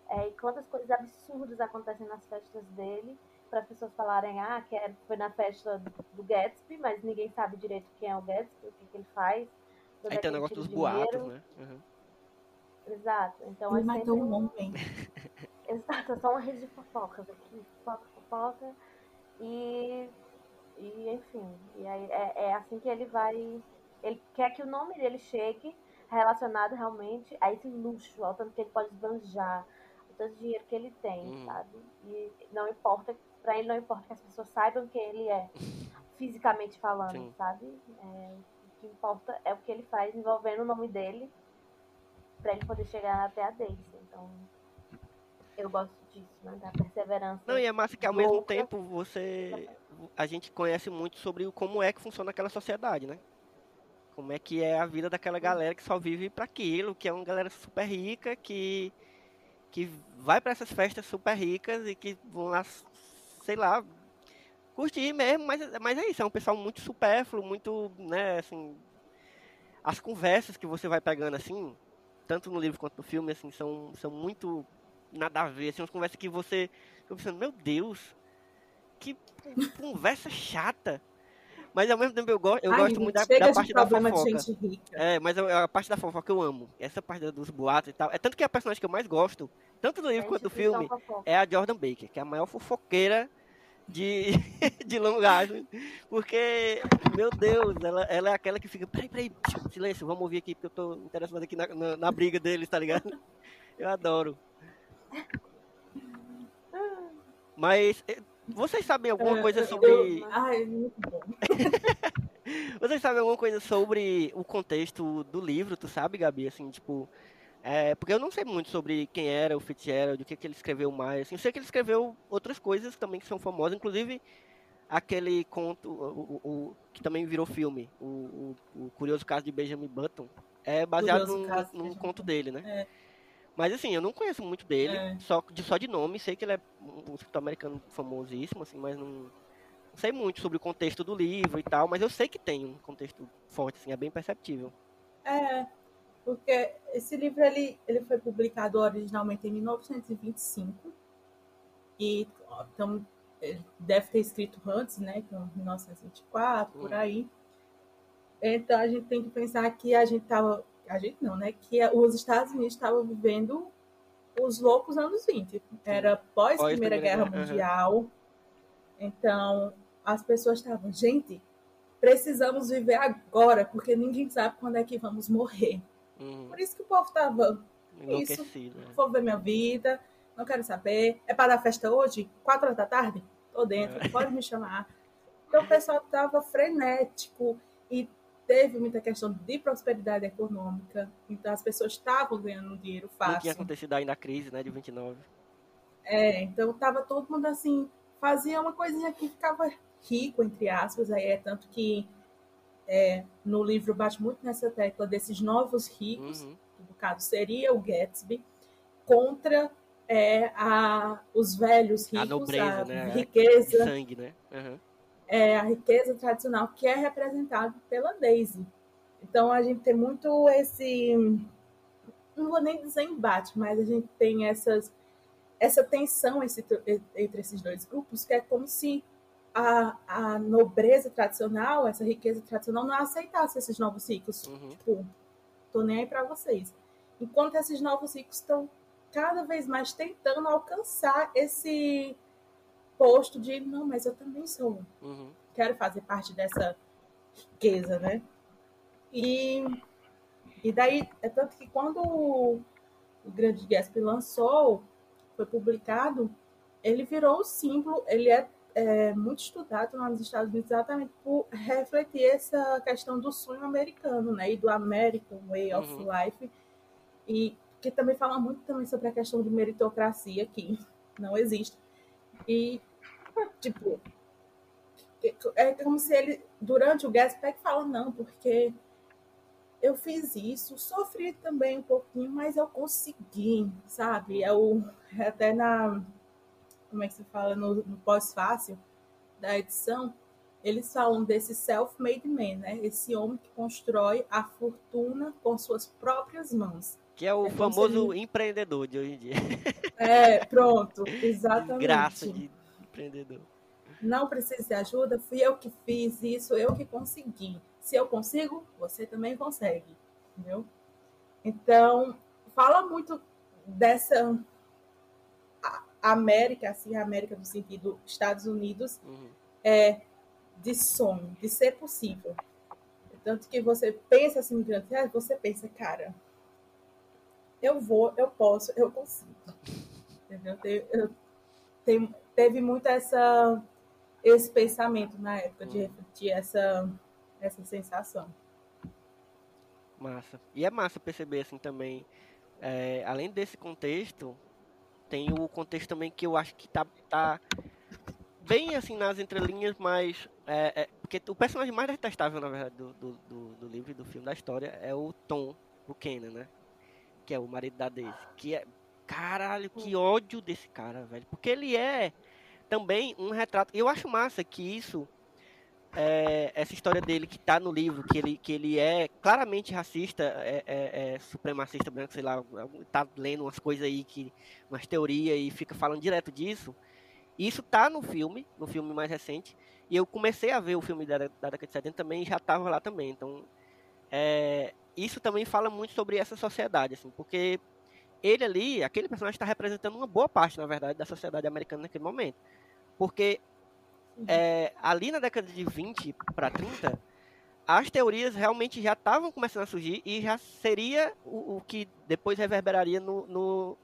É, e quantas coisas absurdas acontecem nas festas dele, para as pessoas falarem, ah, que é, foi na festa do Gatsby, mas ninguém sabe direito quem é o Gatsby, o que, que ele faz. Aí tem o negócio dos boatos, né? Uhum. Exato. Então, ele é matou um homem. Exato, é só uma rede de fofocas aqui, fofoca, fofoca. E e enfim, e aí é, é assim que ele vai. Ele quer que o nome dele chegue relacionado realmente a esse luxo, ao tanto que ele pode esbanjar, o tanto de dinheiro que ele tem, hum. sabe? E não importa, pra ele não importa que as pessoas saibam quem ele é, fisicamente falando, Sim. sabe? É, o que importa é o que ele faz envolvendo o nome dele para ele poder chegar até a Daisy. Então, eu gosto disso, né? Da perseverança. Não, e é massa que ao mesmo tempo você a gente conhece muito sobre como é que funciona aquela sociedade, né? Como é que é a vida daquela galera que só vive para aquilo, que é uma galera super rica, que que vai para essas festas super ricas e que vão lá, sei lá, curtir mesmo, mas, mas é isso, é um pessoal muito supérfluo, muito, né, assim, as conversas que você vai pegando assim, tanto no livro quanto no filme, assim, são, são muito nada a ver, assim, umas conversas que você fica pensando, meu Deus, que conversa chata. Mas ao mesmo tempo eu, go eu Ai, gosto muito da, da parte da fofoca. É, mas a, a, parte da fofoca eu amo. Essa parte dos boatos e tal. É tanto que a personagem que eu mais gosto, tanto do livro é quanto do filme, é a Jordan Baker, que é a maior fofoqueira de, de Long Island. Porque, meu Deus, ela, ela é aquela que fica. Peraí, peraí, silêncio, vamos ouvir aqui, porque eu tô interessado aqui na, na, na briga deles, tá ligado? Eu adoro. Mas eh, vocês sabem alguma é, coisa sobre. Ai, muito bom. Vocês sabem alguma coisa sobre o contexto do livro, tu sabe, Gabi? Assim, tipo. É, porque eu não sei muito sobre quem era o Fitzgerald, o que, que ele escreveu mais. Assim, eu sei que ele escreveu outras coisas também que são famosas, inclusive aquele conto, o, o, o que também virou filme, o, o, Curioso Caso de Benjamin Button, é baseado num, num conto dele, né? É. Mas assim, eu não conheço muito dele, é. só, de, só de nome, sei que ele é um escritor americano famosíssimo, assim, mas não, não, sei muito sobre o contexto do livro e tal, mas eu sei que tem um contexto forte, assim, é bem perceptível. É, porque esse livro ele, ele foi publicado originalmente em 1925 e então deve ter escrito antes, né, que 1924 hum. por aí. Então a gente tem que pensar que a gente estava a gente não, né? Que os Estados Unidos estavam vivendo os loucos anos 20. Era pós, pós Primeira Guerra Mundial. Uhum. Então, as pessoas estavam, gente, precisamos viver agora, porque ninguém sabe quando é que vamos morrer. Uhum. Por isso que o povo estava isso, né? vou ver minha vida, não quero saber. É para dar festa hoje? Quatro horas da tarde? Tô dentro, é. pode me chamar. Então o pessoal estava frenético e teve muita questão de prosperidade econômica, então as pessoas estavam ganhando dinheiro fácil. Não tinha acontecido ainda a crise, né, de 29. É, então tava todo mundo assim, fazia uma coisinha que ficava rico, entre aspas, aí é tanto que é, no livro bate muito nessa tecla desses novos ricos, uhum. que no caso seria o Gatsby, contra é, a, os velhos ricos, a, nobreza, a né? riqueza. sangue, né? Uhum. É a riqueza tradicional que é representada pela Daisy. Então a gente tem muito esse, não vou nem dizer embate, mas a gente tem essas, essa tensão esse, entre esses dois grupos, que é como se a, a nobreza tradicional, essa riqueza tradicional, não aceitasse esses novos ciclos. Uhum. Tipo, tô nem aí para vocês. Enquanto esses novos ciclos estão cada vez mais tentando alcançar esse posto de não, mas eu também sou, Uhum. quero fazer parte dessa riqueza, né? E, e daí, é tanto que quando o, o Grande Gatsby lançou, foi publicado, ele virou o símbolo, ele é, é muito estudado lá nos Estados Unidos exatamente por refletir essa questão do sonho americano, né? E do American Way of Uhum. Life. E que também fala muito também sobre a questão de meritocracia, que não existe. E, tipo, é como se ele, durante o Gatsby, fala, não, porque eu fiz isso, sofri também um pouquinho, mas eu consegui, sabe? É o, é até na, como é que se fala, no, no pós-fácil da edição, eles falam desse self-made man, né? Esse homem que constrói a fortuna com suas próprias mãos. Que é o É famoso empreendedor de hoje em dia. É, pronto, exatamente. Graça de empreendedor. Não precisa de ajuda, fui eu que fiz isso, eu que consegui. Se eu consigo, você também consegue, entendeu? Então, fala muito dessa América, assim, a América no sentido Estados Unidos, Uhum. é de sonho, de ser possível. Tanto que você pensa assim, teatro, você pensa, cara, eu vou, eu posso, eu consigo. Entendeu? Te- eu- tem- teve muito essa, esse pensamento na época de refletir essa, essa sensação. Massa. E é massa perceber assim também, é, além desse contexto, tem o contexto também que eu acho que tá, tá bem assim nas entrelinhas, mas é, é- porque o personagem mais detestável, na verdade, do, do, do, do livro e do filme da história é o Tom Buchanan, né? Que é o marido da Daisy. Que é. Caralho, que ódio desse cara, velho. Porque ele é também um retrato. Eu acho massa que isso é, essa história dele que tá no livro, que ele, que ele é claramente racista, é, é- é supremacista branco, sei lá, tá lendo umas coisas aí, que, umas teorias e fica falando direto disso. Isso tá no filme, no filme mais recente, e eu comecei a ver o filme da, da década de 70 também e já tava lá também. Então, é, isso também fala muito sobre essa sociedade, assim, porque ele ali, aquele personagem está representando uma boa parte, na verdade, da sociedade americana naquele momento. Porque é, ali na década de 20 para 30, as teorias realmente já estavam começando a surgir e já seria o, o que depois reverberaria no, no,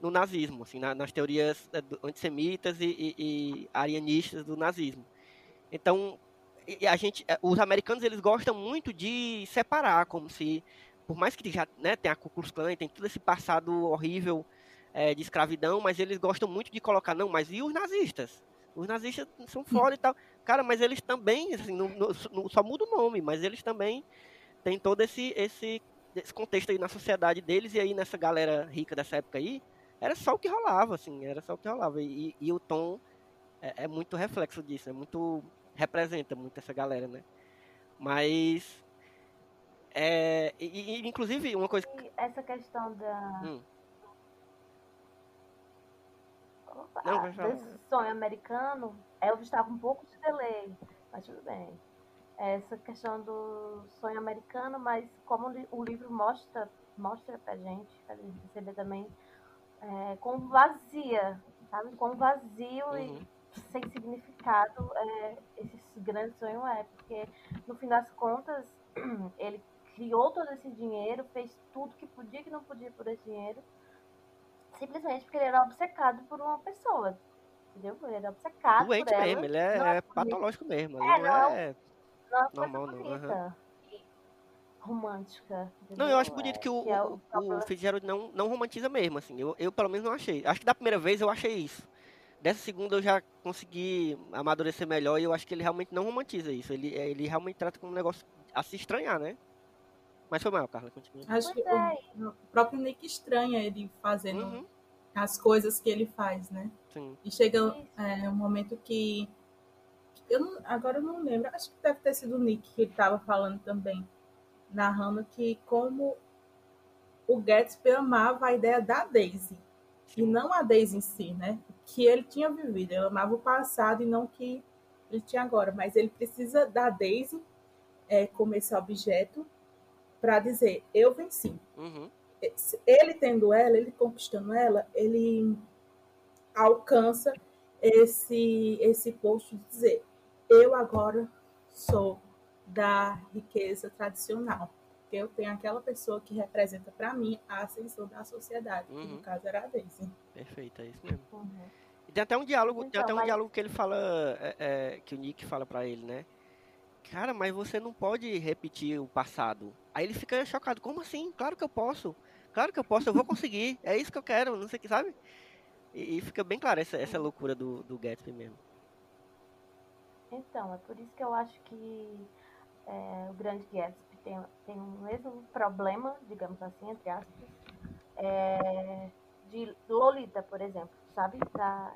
no nazismo, assim, na- nas teorias do- antissemitas e, e- e arianistas do nazismo. Então, a gente, eh, os americanos eles gostam muito de separar, como se, por mais que já né, tem a Ku Klux Klan, tem todo esse passado horrível eh, de escravidão, mas eles gostam muito de colocar, não, mas e os nazistas? Os nazistas são foda e tal. Cara, mas eles também, assim, não- não- só muda o nome, mas eles também têm todo esse, esse, esse contexto aí na sociedade deles e aí nessa galera rica dessa época aí, era só o que rolava, assim, era só o que rolava. E, e o Tom é, é muito reflexo disso, é muito. Representa muito essa galera, né? Mas. É, e, e, inclusive, uma coisa. E essa questão da. Hum. Opa, Não, falar. desse sonho americano, eu estava um pouco de delay, mas tudo bem. Essa questão do sonho americano, mas como o livro mostra, mostra pra gente, pra gente perceber também, é, com vazia, sabe? Com vazio Uhum. e sem significado é, esse grande sonho é, porque no fim das contas ele criou todo esse dinheiro, fez tudo que podia e que não podia por esse dinheiro, simplesmente porque ele era obcecado por uma pessoa. Entendeu? Ele era obcecado Doente por ela. mesmo, ele é, é patológico mesmo. Ele É, não não, é. Não é uma normal, não, e romântica. Não, eu acho bonito É, que o, é o, o próprio- Fitzgerald não, não romantiza mesmo, assim. Eu, eu, pelo menos, não achei. Acho que da primeira vez eu achei isso. Dessa segunda eu já consegui amadurecer melhor e eu acho que ele realmente não romantiza isso. Ele, é, ele realmente trata como um negócio a se estranhar, né? Mas foi mal, Carla, continua. Acho que é, o, o próprio Nick estranha ele fazendo Uhum, as coisas que ele faz, né? sim. E chega é, um momento que eu não, agora eu não lembro, acho que deve ter sido o Nick que estava falando também, narrando que como o Gatsby amava a ideia da Daisy e não a Daisy em si, né? Que ele tinha vivido, ele amava o passado e não que ele tinha agora, mas ele precisa da Daisy é, como esse objeto para dizer eu venci. Uhum. Ele tendo ela, ele conquistando ela, ele alcança esse esse posto de dizer eu agora sou da riqueza tradicional. Porque eu tenho aquela pessoa que representa para mim a ascensão da sociedade, que no Uhum. caso era a Daisy. Perfeito, é isso mesmo. Uhum. E tem até um diálogo, tem Então, até um mas- diálogo que ele fala, é, é, que o Nick fala pra ele, né? Cara, mas você não pode repetir o passado. Aí ele fica chocado, como assim? Claro que eu posso. Claro que eu posso, eu vou conseguir. É isso que eu quero, não sei o que, sabe? E, e fica bem claro essa, essa loucura do, do Gatsby mesmo. Então, é por isso que eu acho que é, o Grande Gatsby tem, tem o mesmo problema, digamos assim, entre aspas, é, de Lolita, por exemplo, sabe? Da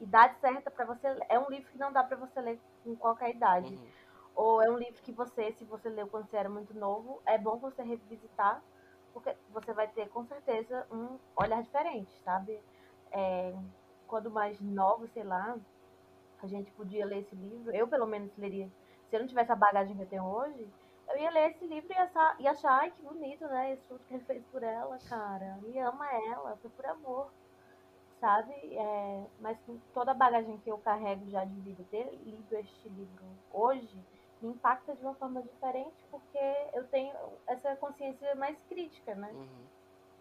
idade certa para você. É um livro que não dá para você ler com qualquer idade. Uhum. Ou é um livro que você, se você leu quando você era muito novo, é bom você revisitar, porque você vai ter com certeza um olhar diferente, sabe? É, quando mais novo, sei lá, a gente podia ler esse livro, eu pelo menos leria. Se eu não tivesse a bagagem que eu tenho hoje, ler esse livro e achar, e achar ai que bonito, né? Isso tudo que ele fez por ela, cara. E ama ela, foi por amor, sabe? É, mas com toda a bagagem que eu carrego já de vida, ter lido este livro hoje me impacta de uma forma diferente porque eu tenho essa consciência mais crítica, né? Uhum.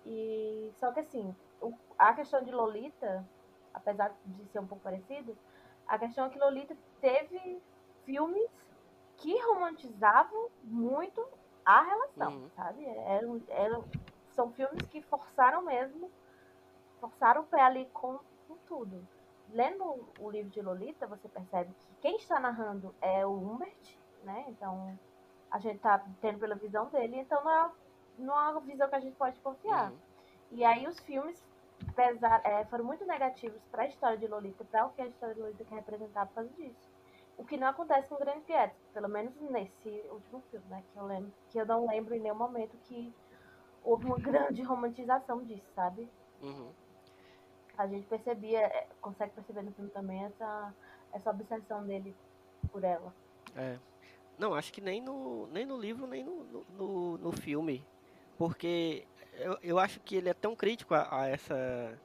E só que assim, o- a questão de Lolita, apesar de ser um pouco parecido, a questão é que Lolita teve filmes que romantizavam muito a relação, Uhum. sabe? Eram, eram, são filmes que forçaram mesmo, forçaram o pé ali com, com tudo. Lendo o livro de Lolita, você percebe que quem está narrando é o Humbert, né? Então a gente tá tendo pela visão dele, então não é, não é uma visão que a gente pode confiar. Uhum. E aí os filmes pesa- é, foram muito negativos para a história de Lolita, para o que a história de Lolita quer representar por causa disso. O que não acontece com o Grande Gatsby, pelo menos nesse último filme, né? Que eu lembro, que eu não lembro em nenhum momento que houve uma grande romantização disso, sabe? Uhum. A gente percebia, é, consegue perceber no filme também essa, essa obsessão dele por ela. É. Não, acho que nem no, nem no livro, nem no, no, no- no filme. Porque eu, eu acho que ele é tão crítico a, a essa.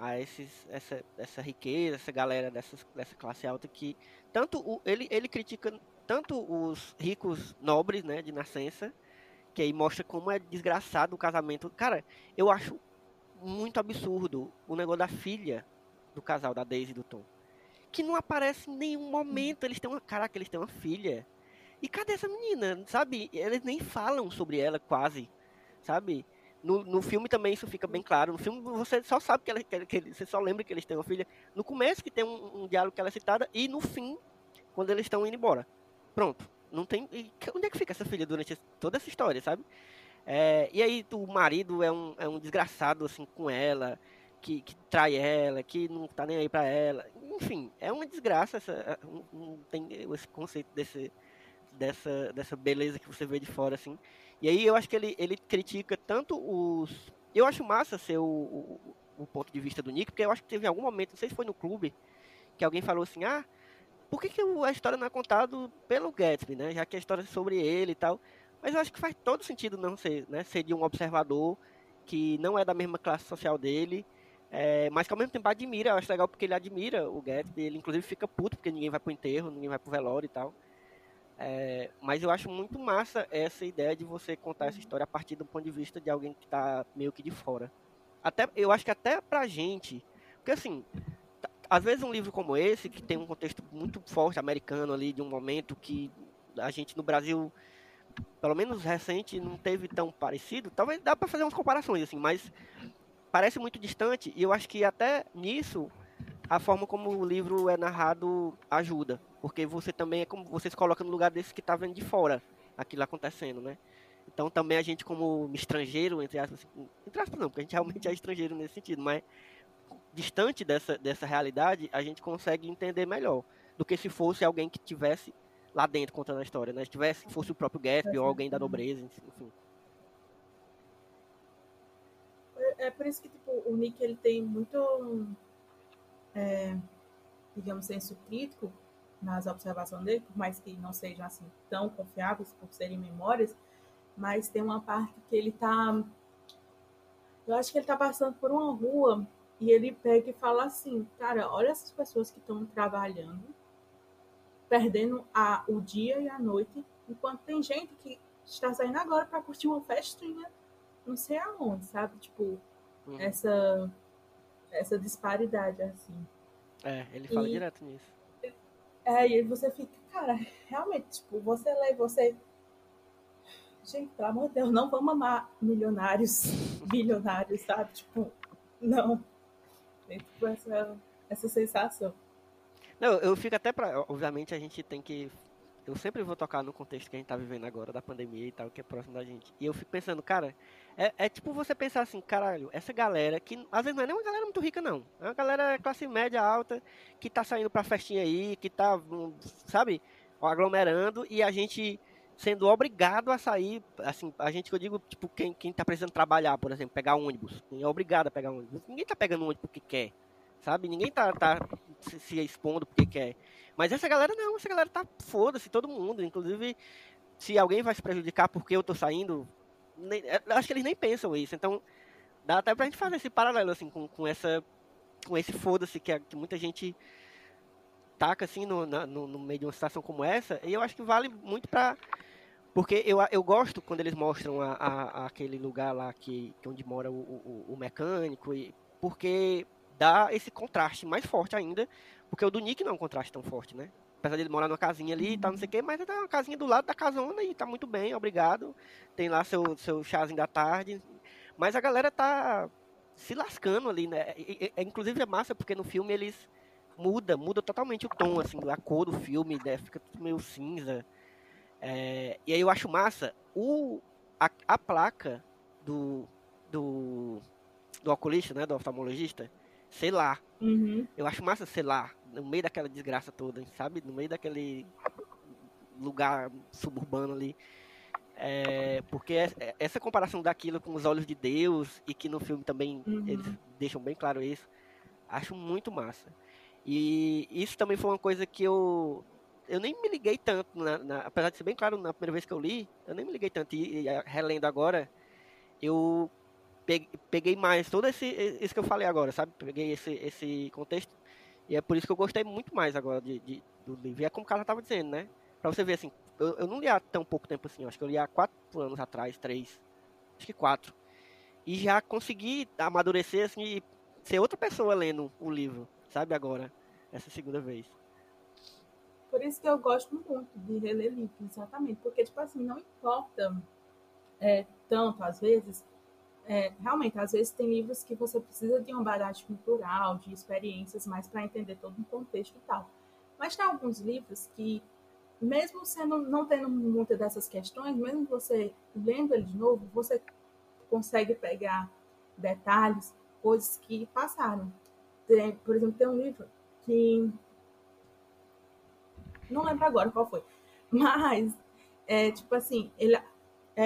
A esses, essa, essa riqueza, essa galera dessas, dessa classe alta que. Tanto o, ele, ele critica tanto os ricos nobres, né, de nascença, que aí mostra como é desgraçado o casamento. Cara, eu acho muito absurdo o negócio da filha do casal, da Daisy e do Tom. Que não aparece em nenhum momento. Eles têm uma. Caraca, eles têm uma filha. E cadê essa menina? Sabe? Eles nem falam sobre ela quase. Sabe? No, no filme também isso fica bem claro. No filme você só sabe que, ela, que, que- você só lembra que eles têm uma filha. No começo que tem um, um diálogo que ela é citada e no fim, quando eles estão indo embora. Pronto. Não tem. e onde é que fica essa filha durante toda essa história, sabe? É, e aí o marido é um, é um desgraçado assim com ela, que, que trai ela, que não tá nem aí pra ela. Enfim, é uma desgraça essa, não, não tem esse conceito desse, dessa, dessa beleza que você vê de fora, assim. E aí eu acho que ele, ele critica tanto os. Eu acho massa ser o, o, o ponto de vista do Nick, porque eu acho que teve algum momento, não sei se foi no clube, que alguém falou assim, ah, por que, que a história não é contada pelo Gatsby, né? Já que a história é sobre ele e tal. Mas eu acho que faz todo sentido não ser, né? Ser de um observador que não é da mesma classe social dele, é, mas que ao mesmo tempo admira. Eu acho legal porque ele admira o Gatsby, ele inclusive fica puto porque ninguém vai pro enterro, ninguém vai pro velório e tal. É, mas eu acho muito massa essa ideia de você contar essa história a partir do ponto de vista de alguém que tá meio que de fora. Até, eu acho que até pra gente, porque assim, t- às vezes um livro como esse, que tem um contexto muito forte americano ali, de um momento que a gente no Brasil, pelo menos recente, não teve tão parecido, talvez dá pra fazer umas comparações, assim, mas parece muito distante, e eu acho que até nisso, a forma como o livro é narrado ajuda, porque você também é como você se coloca no lugar desse que tá vendo de fora aquilo acontecendo, né? Então também a gente como estrangeiro, entre aspas, entre aspas não, porque a gente realmente é estrangeiro nesse sentido, mas distante dessa, dessa realidade, a gente consegue entender melhor. do que se fosse alguém que tivesse lá dentro contando a história, né? Se tivesse, fosse o próprio Gatsby ou alguém da nobreza, enfim. É, é por isso que tipo, o Nick ele tem muito, é, digamos, senso crítico nas observações dele, por mais que não sejam assim tão confiáveis por serem memórias, mas tem uma parte que ele tá. Eu acho que ele tá passando por uma rua e ele pega e fala assim, cara, olha essas pessoas que estão trabalhando, perdendo a, o dia e a noite, enquanto tem gente que está saindo agora para curtir uma festinha, não sei aonde, sabe? Tipo, uhum. essa, essa disparidade, assim. É, ele fala e, direto nisso. É, e você fica, cara, realmente, tipo, você lê, você. Gente, pelo amor de Deus, não vamos amar milionários, bilionários, sabe? Tipo, não. Tem tipo essa, essa sensação. Não, eu fico até pra. Obviamente a gente tem que. Eu sempre vou tocar no contexto que a gente tá vivendo agora, da pandemia e tal, que é próximo da gente. E eu fico pensando, cara, é, é tipo você pensar assim, caralho, essa galera que às vezes não é nem uma galera muito rica, não. É uma galera classe média alta que tá saindo pra festinha aí, que tá, hum, sabe, aglomerando e a gente sendo obrigado a sair, assim, a gente que eu digo, tipo, quem, quem tá precisando trabalhar, por exemplo, pegar ônibus, quem é obrigado a pegar ônibus. Ninguém tá pegando ônibus porque quer, sabe? Ninguém tá, tá se, se expondo porque quer. Mas essa galera não, essa galera tá foda-se, todo mundo. Inclusive, se alguém vai se prejudicar porque eu tô saindo, nem, é, acho que eles nem pensam isso. Então, dá até pra gente fazer esse paralelo, assim, com, com essa. Com esse foda-se que, que muita gente taca assim no, na, no, no, meio de uma situação como essa, e eu acho que vale muito pra. Porque eu, eu gosto quando eles mostram a, a, aquele lugar lá que, que onde mora o, o, o, mecânico, e, porque dá esse contraste mais forte ainda, porque o do Nick não é um contraste tão forte, né? apesar de ele morar numa casinha ali e tal, não sei o quê, mas é uma casinha do lado da casona e tá muito bem, obrigado. Tem lá seu, seu chazinho da tarde. Mas a galera tá se lascando ali, né? E, e, inclusive é massa porque no filme eles muda, muda totalmente o tom, assim, a cor do filme, né? Fica tudo meio cinza. É, e aí eu acho massa o, a, a placa do, do, do oculista, né? Do oftalmologista, sei lá. Uhum. Eu acho massa, sei lá, no meio daquela desgraça toda, sabe? No meio daquele lugar suburbano ali. É, porque é, essa comparação daquilo com os olhos de Deus, e que no filme também uhum. eles deixam bem claro isso, acho muito massa. E isso também foi uma coisa que eu. Eu nem me liguei tanto, na, na, apesar de ser bem claro na primeira vez que eu li, eu nem me liguei tanto. E, e relendo agora, eu peguei, mais todo esse, esse que eu falei agora, sabe? Peguei esse, esse contexto e é por isso que eu gostei muito mais agora de, de do livro. E é como o cara estava dizendo, né? Pra você ver assim, eu, eu não li há tão pouco tempo assim, acho que eu li há quatro anos atrás, três, acho que quatro. E já consegui amadurecer assim e ser outra pessoa lendo o livro, sabe, agora, essa segunda vez. Por isso que eu gosto muito de reler livros, exatamente. Porque, tipo assim, não importa é, tanto, às vezes, é, realmente, às vezes tem livros que você precisa de uma bagagem cultural, de experiências mais para entender todo o contexto e tal. Mas tem alguns livros que, mesmo sendo não tendo muitas dessas questões, mesmo você lendo ele de novo, você consegue pegar detalhes, coisas que passaram. Tem, por exemplo, tem um livro que não lembro agora qual foi, mas é tipo assim, ele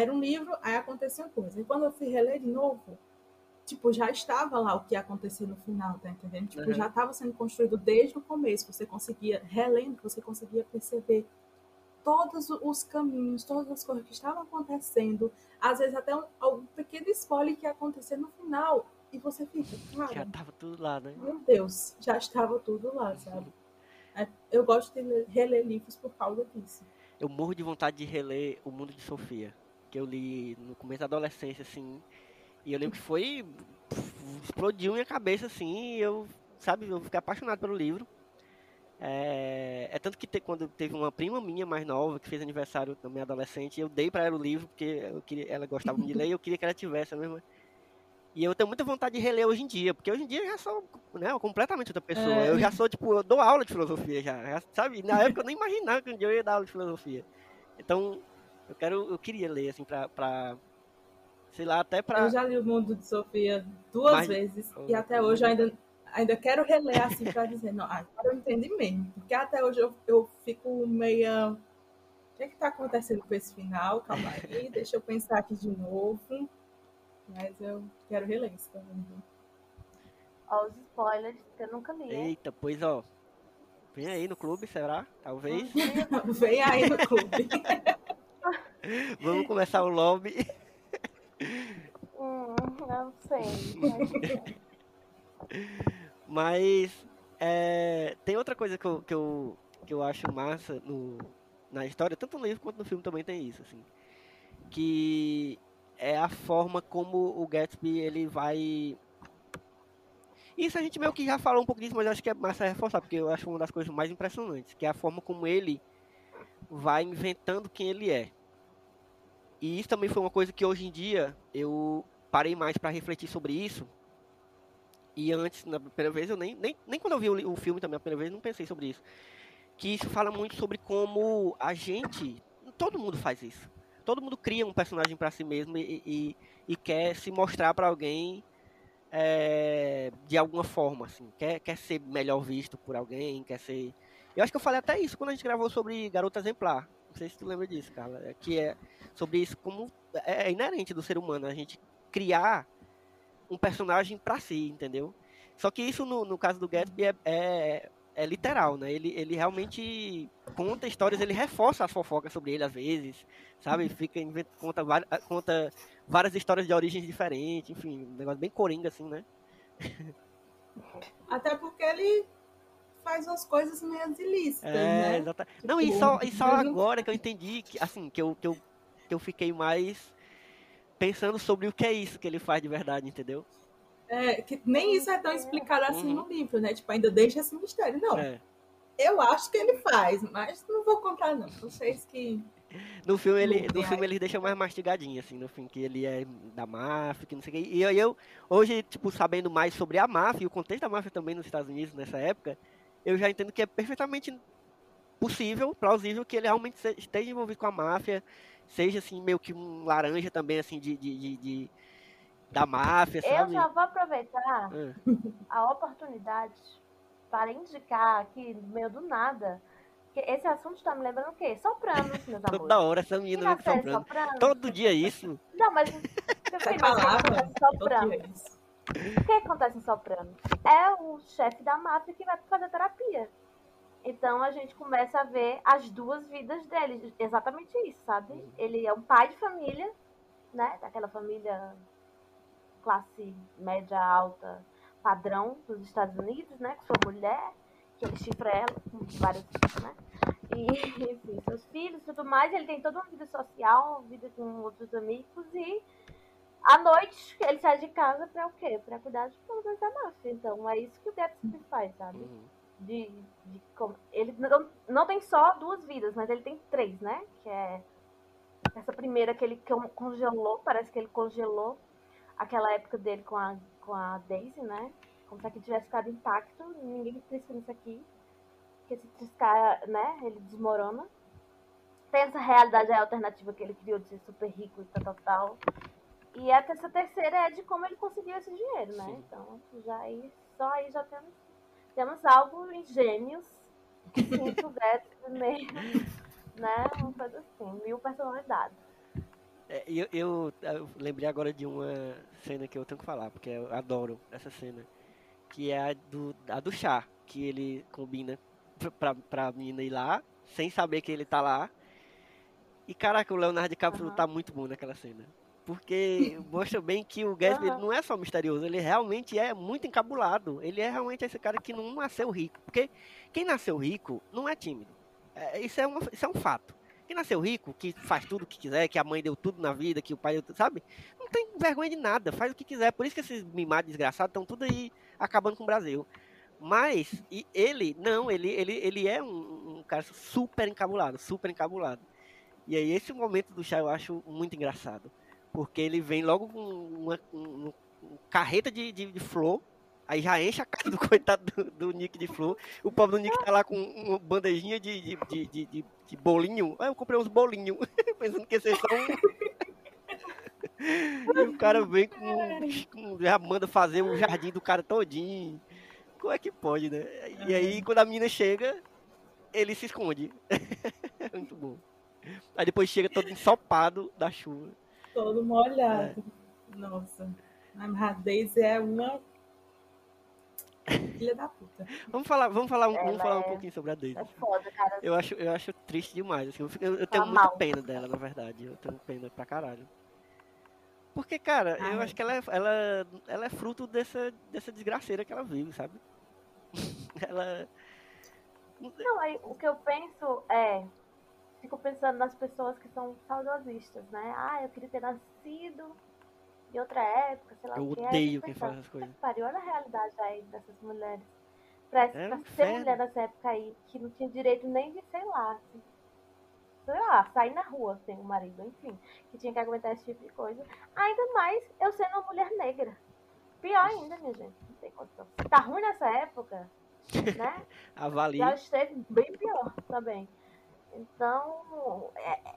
era um livro, aí acontecia uma coisa. E quando eu fui reler de novo, tipo, já estava lá o que ia acontecer no final, tá entendendo? Tipo, uhum. já estava sendo construído desde o começo. Você conseguia, relendo, você conseguia perceber todos os caminhos, todas as coisas que estavam acontecendo. Às vezes até um, um pequeno spoiler que ia acontecer no final. E você fica, cara... Já estava tudo lá, né? Meu Deus, já estava tudo lá, sabe? É, eu gosto de reler livros por causa disso. Eu morro de vontade de reler O Mundo de Sofia que eu li no começo da adolescência, assim. E eu lembro que foi. explodiu minha cabeça, assim, e eu, sabe, eu fiquei apaixonado pelo livro. É, é tanto que te, quando teve uma prima minha mais nova que fez aniversário minha adolescente, eu dei para ela o livro porque eu queria, ela gostava de ler e eu queria que ela tivesse a mesma. E eu tenho muita vontade de reler hoje em dia, porque hoje em dia eu já sou né, completamente outra pessoa. É. Eu já sou, tipo, eu dou aula de filosofia já, já, sabe? Na época eu nem imaginava que um dia eu ia dar aula de filosofia. Então, eu quero, eu queria ler, assim, pra, pra sei lá, até pra... Eu já li O Mundo de Sofia duas Mas... vezes, oh, e até hoje eu ainda, ainda quero reler assim para dizer, não, agora eu entendi mesmo. Porque até hoje eu, eu fico meia. O que é que tá acontecendo com esse final? Calma aí, deixa eu pensar aqui de novo. Mas eu quero reler isso também. Ó, os spoilers que eu nunca li. Eita, pois ó. Vem aí no clube, será? Talvez. Vem aí no clube. Vamos começar o lobby. Hum, não sei. mas- é, tem outra coisa que eu, que, eu, que eu acho massa no, na história, tanto no livro quanto no filme também tem isso, assim. Que é a forma como o Gatsby ele vai. Isso a gente meio que já falou um pouco disso, mas eu acho que é massa reforçar, porque eu acho uma das coisas mais impressionantes, que é a forma como ele vai inventando quem ele é. E isso também foi uma coisa que hoje em dia eu parei mais para refletir sobre isso, e antes, na primeira vez, eu nem, nem, nem quando eu vi o, o filme também, a primeira vez, não pensei sobre isso. Que isso fala muito sobre como a gente, todo mundo faz isso. Todo mundo cria um personagem para si mesmo e, e, e quer se mostrar para alguém é, de alguma forma, assim. Quer, quer ser melhor visto por alguém, quer ser... Eu acho que eu falei até isso quando a gente gravou sobre Garota Exemplar. Não sei se tu lembra disso, Carla. É, que é sobre isso como é, é inerente do ser humano, a gente criar um personagem pra si, entendeu? Só que isso no, no caso do Gatsby é, é, é literal, né? Ele, ele realmente conta histórias, ele reforça as fofocas sobre ele às vezes, sabe? Fica inventa, conta, conta várias histórias de origens diferentes, enfim, um negócio bem coringa assim, né? Até porque ele faz umas coisas meio ilícitas, É, né? exata- Não, e Tipo, só, e só agora que eu entendi que assim, que eu, que eu que eu fiquei mais pensando sobre o que é isso que ele faz de verdade, entendeu? É, que nem isso é tão explicado assim Uhum. no livro, né? Tipo, ainda deixa esse mistério. Não, É. eu acho que ele faz, mas não vou contar, não. Vocês que. No filme ele, no filme eles deixam mais mastigadinho, assim, no fim, que ele é da máfia, que não sei o quê. E eu, hoje, tipo, sabendo mais sobre a máfia e o contexto da máfia também nos Estados Unidos nessa época, eu já entendo que é perfeitamente possível, plausível, que ele realmente esteja envolvido com a máfia, seja, assim, meio que um laranja também, assim, de, de, de- de- da máfia, Eu sabe? já vou aproveitar Ah, a oportunidade para indicar aqui, no meio do nada, que esse assunto está me lembrando o quê? Sopranos, meus toda amores. hora essa menina na vem série soprando. Sopranos? Todo dia isso. Não, mas... Filho, palavra. em Sopranos? O que acontece em Sopranos? É o chefe da máfia que vai fazer terapia. Então a gente começa a ver as duas vidas dele. Exatamente isso, sabe? Ele é um pai de família, né? Daquela família classe média alta padrão dos Estados Unidos, né? Com sua mulher, que ele chifra ela com vários, né? E, enfim, seus filhos tudo mais. Ele tem toda uma vida social, vida com outros amigos e à noite ele sai de casa pra o quê? Pra cuidar de problemas da máfia. Então é isso que o Gatsby faz, sabe? Uhum. De, de como- ele não, não tem só duas vidas, mas ele tem três, né? Que é essa primeira que ele con- congelou, parece que ele congelou aquela época dele com a, com a Daisy, né? Como se aqui tivesse ficado intacto, ninguém trisca nisso aqui. Porque se triscar, né, ele desmorona. Tem essa realidade alternativa que ele criou de ser super rico e tal, tal, tal. E até essa terceira é de como ele conseguiu esse dinheiro, né? Sim. Então, já aí, só aí já temos, temos algo em gênios. Cinco Gatsby meio, né? Uma coisa assim, mil personalidades. É, eu, eu, eu lembrei agora de uma cena que eu tenho que falar, porque eu adoro essa cena. Que é a do, a do chá, que ele combina pra- pra, menina ir lá, sem saber que ele tá lá. E caraca, o Leonardo DiCaprio Aham. tá muito bom naquela cena. Porque mostra bem que o Gatsby não é só misterioso, ele realmente é muito encabulado. Ele é realmente esse cara que não nasceu rico. Porque quem nasceu rico não é tímido. É, isso, é uma, isso é um fato. Quem nasceu rico, que faz tudo o que quiser, que a mãe deu tudo na vida, que o pai deu tudo, sabe? Não tem vergonha de nada, faz o que quiser. Por isso que esses mimados desgraçados estão tudo aí acabando com o Brasil. Mas e ele, não, ele, ele, ele é um, um cara super encabulado, super encabulado. E aí esse momento do chá eu acho muito engraçado. Porque ele vem logo com uma, um- um carreta de, de, de flor, aí já enche a casa do coitado do, do Nick de flor. O pobre do Nick tá lá com uma bandejinha de, de, de, de, de- bolinho. Aí eu comprei uns bolinhos, pensando que ia ser só um. e o cara vem com, com. Já manda fazer o jardim do cara todinho. Como é que pode, né? E aí, quando a menina chega, ele se esconde. É muito bom. Aí depois chega todo ensopado da chuva. Todo molhado. Nossa. A Daisy é uma filha da puta. Vamos falar, vamos falar, um, vamos Ela falar um é- pouquinho sobre a Daisy. É foda, cara. Eu acho, eu acho triste demais. Assim, eu, fico- eu- eu tenho Tá muita mal. pena dela, na verdade. Eu tenho pena pra caralho. Porque, cara, eu Ah, acho que ela é, ela, ela é fruto dessa, dessa desgraceira que ela vive, sabe? ela. Não, aí o que eu penso é. Fico pensando nas pessoas que são saudosistas, né? Ah, eu queria ter nascido em outra época, sei lá Eu odeio quem faz essas coisas. "Puta que Pariu, olha a realidade aí dessas mulheres. Pra, É um ser inferno. mulher nessa época aí, que não tinha direito nem de, sei lá, assim, sei lá, sair na rua sem o marido, enfim, que tinha que aguentar esse tipo de coisa. Ainda mais eu sendo uma mulher negra. Pior ainda, minha gente. Não tem condição. Tá ruim nessa época, né? Avalie. já esteve bem pior também. Então, é- é-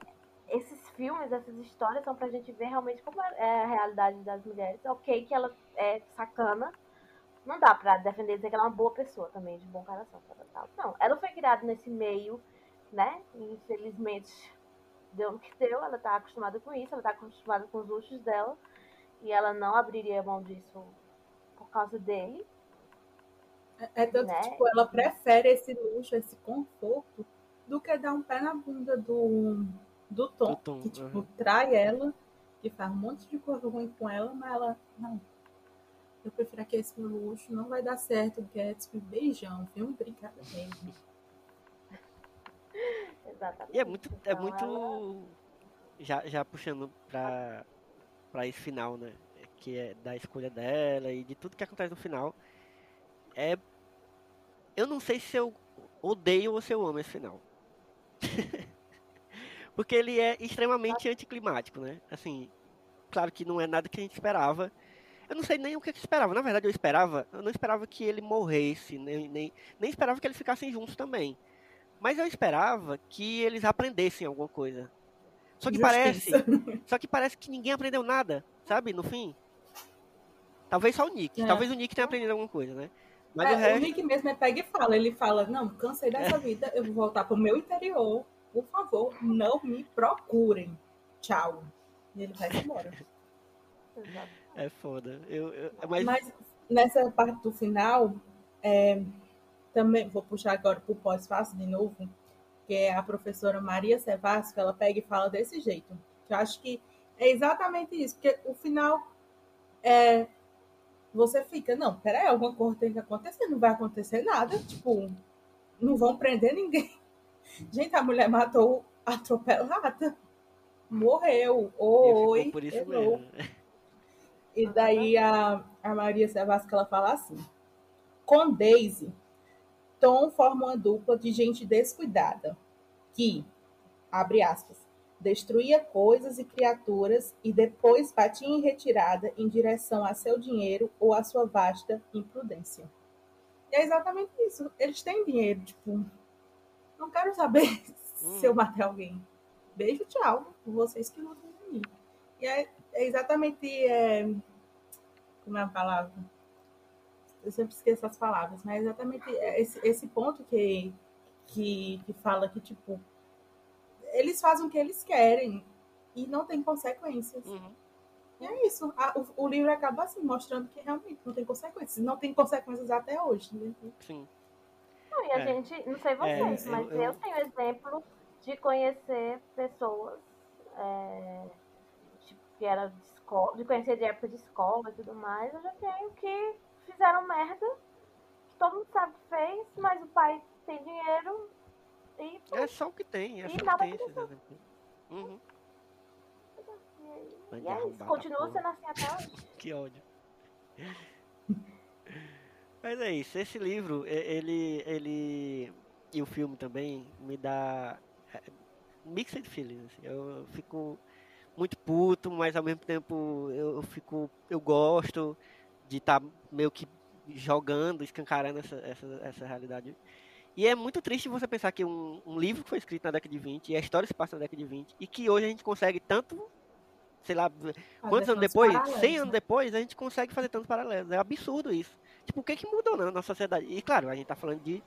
esses filmes, essas histórias são pra gente ver realmente como é a realidade das mulheres. Ok, que ela é sacana. Não dá pra defender dizer que ela é uma boa pessoa também, de bom coração. tal, tal. Não, ela foi criada nesse meio, né? E, infelizmente, deu no que deu. Ela tá acostumada com isso, ela tá acostumada com os luxos dela. E ela não abriria mão disso por causa dele. É tanto Né? tipo, ela prefere esse luxo, esse conforto, do que dar um pé na bunda do, do Tom, Do Tom, que, tipo, uhum. trai ela, que faz um monte de coisa ruim com ela, mas ela, não. Eu prefiro aqui esse meu luxo, não vai dar certo, Gatsby, beijão, viu? Obrigada mesmo. Exatamente. E é muito. É Então, muito. Já, já puxando pra, pra esse final, né? Que é da escolha dela e de tudo que acontece no final. É. Eu não sei se eu odeio ou se eu amo esse final. Porque ele é extremamente anticlimático, né? Assim, claro que não é nada que a gente esperava. Eu não sei nem o que eu esperava. Na verdade, eu esperava. Eu não esperava que ele morresse, nem, nem, nem esperava que eles ficassem juntos também. Mas eu esperava que eles aprendessem alguma coisa. Só que parece. Só que parece que ninguém aprendeu nada, sabe? No fim. Talvez só o Nick. É. Talvez o Nick tenha aprendido alguma coisa, né? Mas É, o o resto. Nick mesmo é pega e fala, ele fala, não, cansei dessa vida, eu vou voltar pro meu interior, por favor, não me procurem. Tchau. E ele vai embora. É foda. Eu, eu- mas, Mas nessa parte do final, é, também vou puxar agora pro pós-fácil de novo, que é a professora Maria Sevasco, ela pega e fala desse jeito. Que eu acho que é exatamente isso, porque o final é. Você fica, não, peraí, alguma coisa tem que acontecer, não vai acontecer nada, tipo, não vão prender ninguém. Gente, a mulher matou atropelada, morreu, oi, por isso errou. mesmo. E daí a, a Maria Sevasco ela fala assim: com Daisy, Tom forma uma dupla de gente descuidada que, abre aspas, destruía coisas e criaturas e depois batia em retirada em direção a seu dinheiro ou a sua vasta imprudência. E é exatamente isso. Eles têm dinheiro, tipo, não quero saber se eu matei alguém. Beijo, tchau. Vocês que lutam por mim. E é, é exatamente. é, como é a palavra? Eu sempre esqueço as palavras, mas é exatamente esse, esse ponto que, que, que fala que, tipo, eles fazem o que eles querem e não tem consequências. Uhum. E é isso. A- o, o livro acaba assim, mostrando que realmente não tem consequências. Não tem consequências até hoje. Né? Sim. Não, e a É. gente, não sei vocês, É, eu- mas eu, eu- tenho exemplo de conhecer pessoas é, tipo, que era de escola, de conhecer de época de escola e tudo mais. Eu já tenho que fizeram merda, que todo mundo sabe que fez, mas o pai tem dinheiro e, É só o que tem. É só o que tem. Uhum. e, é isso. Continua sendo assim até hoje. Que ódio. Mas é isso, esse livro, e- ele, ele e o filme também me dá é, mixed feelings. assim. Eu fico muito puto, mas ao mesmo tempo eu, fico, eu gosto de estar meio que jogando, escancarando essa, essa, essa realidade. E é muito triste você pensar que um, um livro que foi escrito na década de 20 e a história se passa na década de 20 e que hoje a gente consegue tanto, sei lá, Quantos anos depois? 100 anos depois, a gente consegue fazer tantos paralelos. É absurdo isso. Tipo, o que que mudou na nossa sociedade? E claro, a gente tá falando de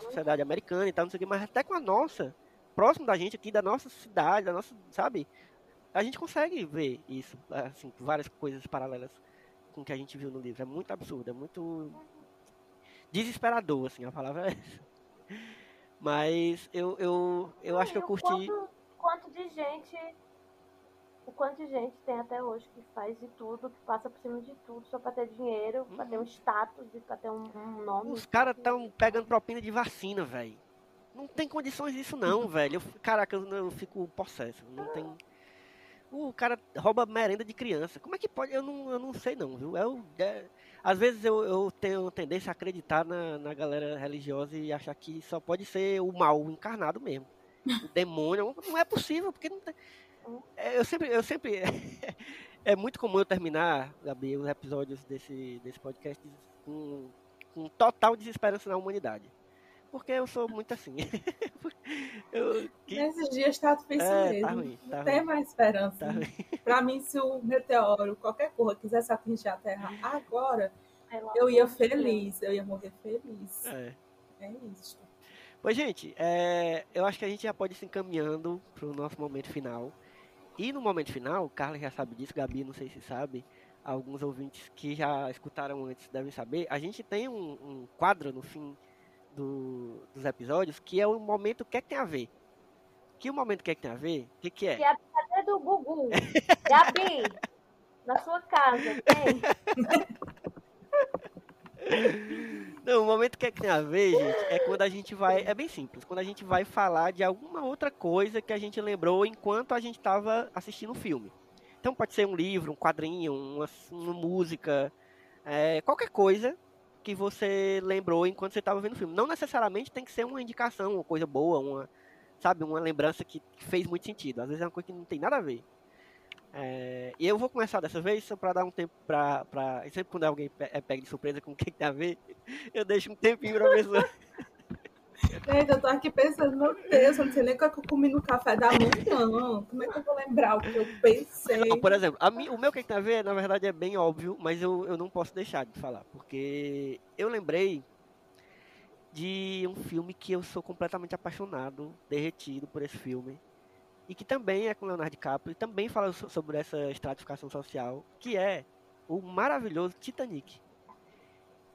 sociedade americana e tal, não sei o que, mas até com a nossa, próximo da gente aqui, da nossa cidade, da nossa, sabe? A gente consegue ver isso, assim, várias coisas paralelas com o que a gente viu no livro. É muito absurdo, é muito desesperador, assim, a palavra é essa. Mas eu, eu, eu acho que eu curti. Quanto, quanto de gente. O quanto de gente tem até hoje que faz de tudo, que passa por cima de tudo só pra ter dinheiro, pra ter um status e pra ter um, um nome. Os caras estão pegando propina de vacina, velho. Não tem condições disso não, velho. Eu, caraca, eu, eu fico possesso. Não tem. O cara rouba merenda de criança. Como é que pode? Eu não, eu não sei não, viu? É o- é- às vezes eu, eu tenho tendência a acreditar na, na galera religiosa e achar que só pode ser o mal encarnado mesmo. O demônio. Não é possível, porque não tem. É, eu sempre. Eu sempre é muito comum eu terminar, Gabi, os episódios desse, desse podcast com, com total desesperança na humanidade. Porque eu sou muito assim. eu, que, Nesses dias tá difícil É, mesmo. tá ruim, tá não tem ruim. mais esperança. tá, Pra mim, se o meteoro, qualquer coisa, quisesse atingir a Terra agora, Pelo eu ia feliz, eu ia morrer feliz. é. É isso. Pois, gente, é, eu acho que a gente já pode ir se encaminhando pro nosso momento final. E no momento final, Carla já sabe disso, Gabi não sei se sabe, alguns ouvintes que já escutaram antes devem saber, a gente tem um, um quadro no fim do- dos episódios que é o momento que é que tem a ver. Que o momento que é que tem a ver, o que, que é? Que é a brincadeira do Gugu. Gabi, na sua casa, tem? Não, o momento que é que tem a ver, gente, é quando a gente vai. É bem simples. Quando a gente vai falar de alguma outra coisa que a gente lembrou enquanto a gente estava assistindo o filme. Então pode ser um livro, um quadrinho, uma, uma música, é, qualquer coisa que você lembrou enquanto você estava vendo o filme. Não necessariamente tem que ser uma indicação, uma coisa boa, uma, sabe, uma lembrança que fez muito sentido. Às vezes é uma coisa que não tem nada a ver. É, e eu vou começar dessa vez só para dar um tempo pra, pra. Sempre quando alguém é de surpresa com o que, que tem a ver, eu deixo um tempinho pra pessoa. Gente, eu tô aqui pensando, meu Deus, eu não sei nem o que eu comi no café da manhã. Como é que eu vou lembrar o que eu pensei? Não, por exemplo, a mim, o meu que a ver, na verdade, é bem óbvio, mas eu, eu não posso deixar de falar, porque eu lembrei de um filme que eu sou completamente apaixonado, derretido por esse filme, e que também é com Leonardo DiCaprio, e também fala so- sobre essa estratificação social, que é o maravilhoso Titanic.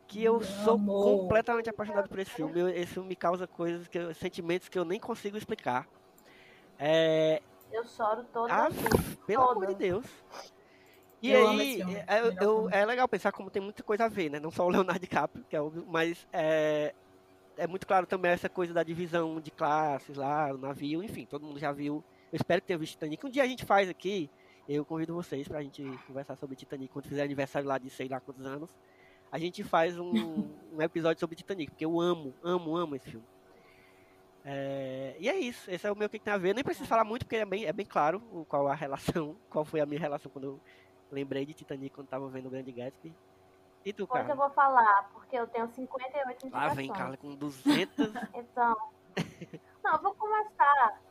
Que eu Meu sou amor. completamente apaixonado por esse filme. eu- Esse filme me causa coisas, que eu- sentimentos que eu nem consigo explicar. É, Eu choro toda ah, vez. pelo amor de. Deus. E Eu aí, é, eu- é legal pensar como tem muita coisa a ver, né? Não só o Leonardo DiCaprio, que é óbvio, mas é, é muito claro também essa coisa da divisão de classes lá, o navio, enfim, todo mundo já viu. Eu espero que tenha visto Titanic. Um dia a gente faz aqui, eu convido vocês pra gente conversar sobre Titanic quando fizer aniversário lá de sei lá quantos anos. A gente faz um, um episódio sobre Titanic, porque eu amo, amo, amo esse filme. É, e é isso, esse é o meu que tem a ver. Eu nem preciso falar muito, porque é bem, é bem claro o- qual a relação, qual foi a minha relação quando eu lembrei de Titanic quando tava vendo o Grande Gatsby. E tu, Depois eu Carla? vou falar, porque eu tenho 58 Lá indicações. vem, Carla, com 200. Então. Não, eu vou começar.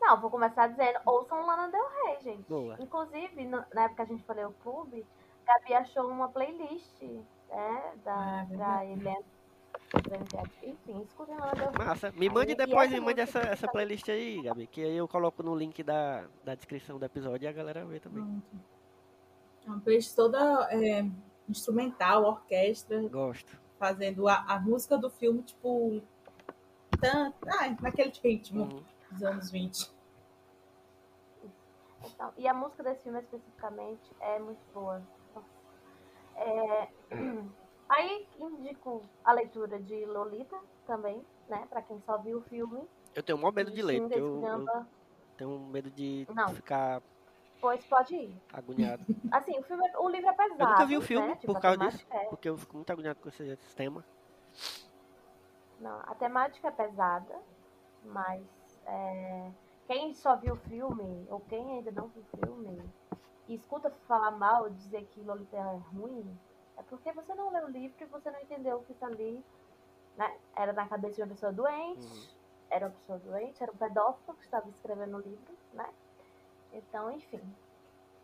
Não, eu vou começar dizendo, ouçam Lana Del Rey, gente. Boa. Inclusive, na época que a gente ler o clube, Gabi achou uma playlist, né? Da, Ah, pra Helena. Enfim, escutem Rey. Massa. Me mande Aí, e depois, me mande essa, essa tá- playlist aí, Gabi, que aí eu coloco no link da, da descrição do episódio e a galera vê também. Pronto. É uma playlist toda é, instrumental, orquestra, Gosto. fazendo a, a música do filme, tipo. Tan, ai, naquele ritmo Uhum. dos anos 20. Então, e a música desse filme especificamente é muito boa. É, Aí indico a leitura de Lolita também, né? Pra quem só viu o filme. Eu tenho maior medo de ler, Xinga, porque eu, eu tenho medo de Não. ficar Pois pode ir. agoniado. Assim, o, filme, é- o livro é pesado. Eu nunca vi o filme né? Tipo, por a causa disso, é- porque eu fico muito agoniado com esse tema. Não, a temática é pesada, mas é, quem só viu o filme, ou quem ainda não viu o filme, e escuta falar mal, dizer que Lolita é ruim, é porque você não leu o livro e você não entendeu que isso ali né, era na cabeça de uma pessoa doente, Uhum. era uma pessoa doente, era um pedófilo que estava escrevendo o livro, né? Então, enfim.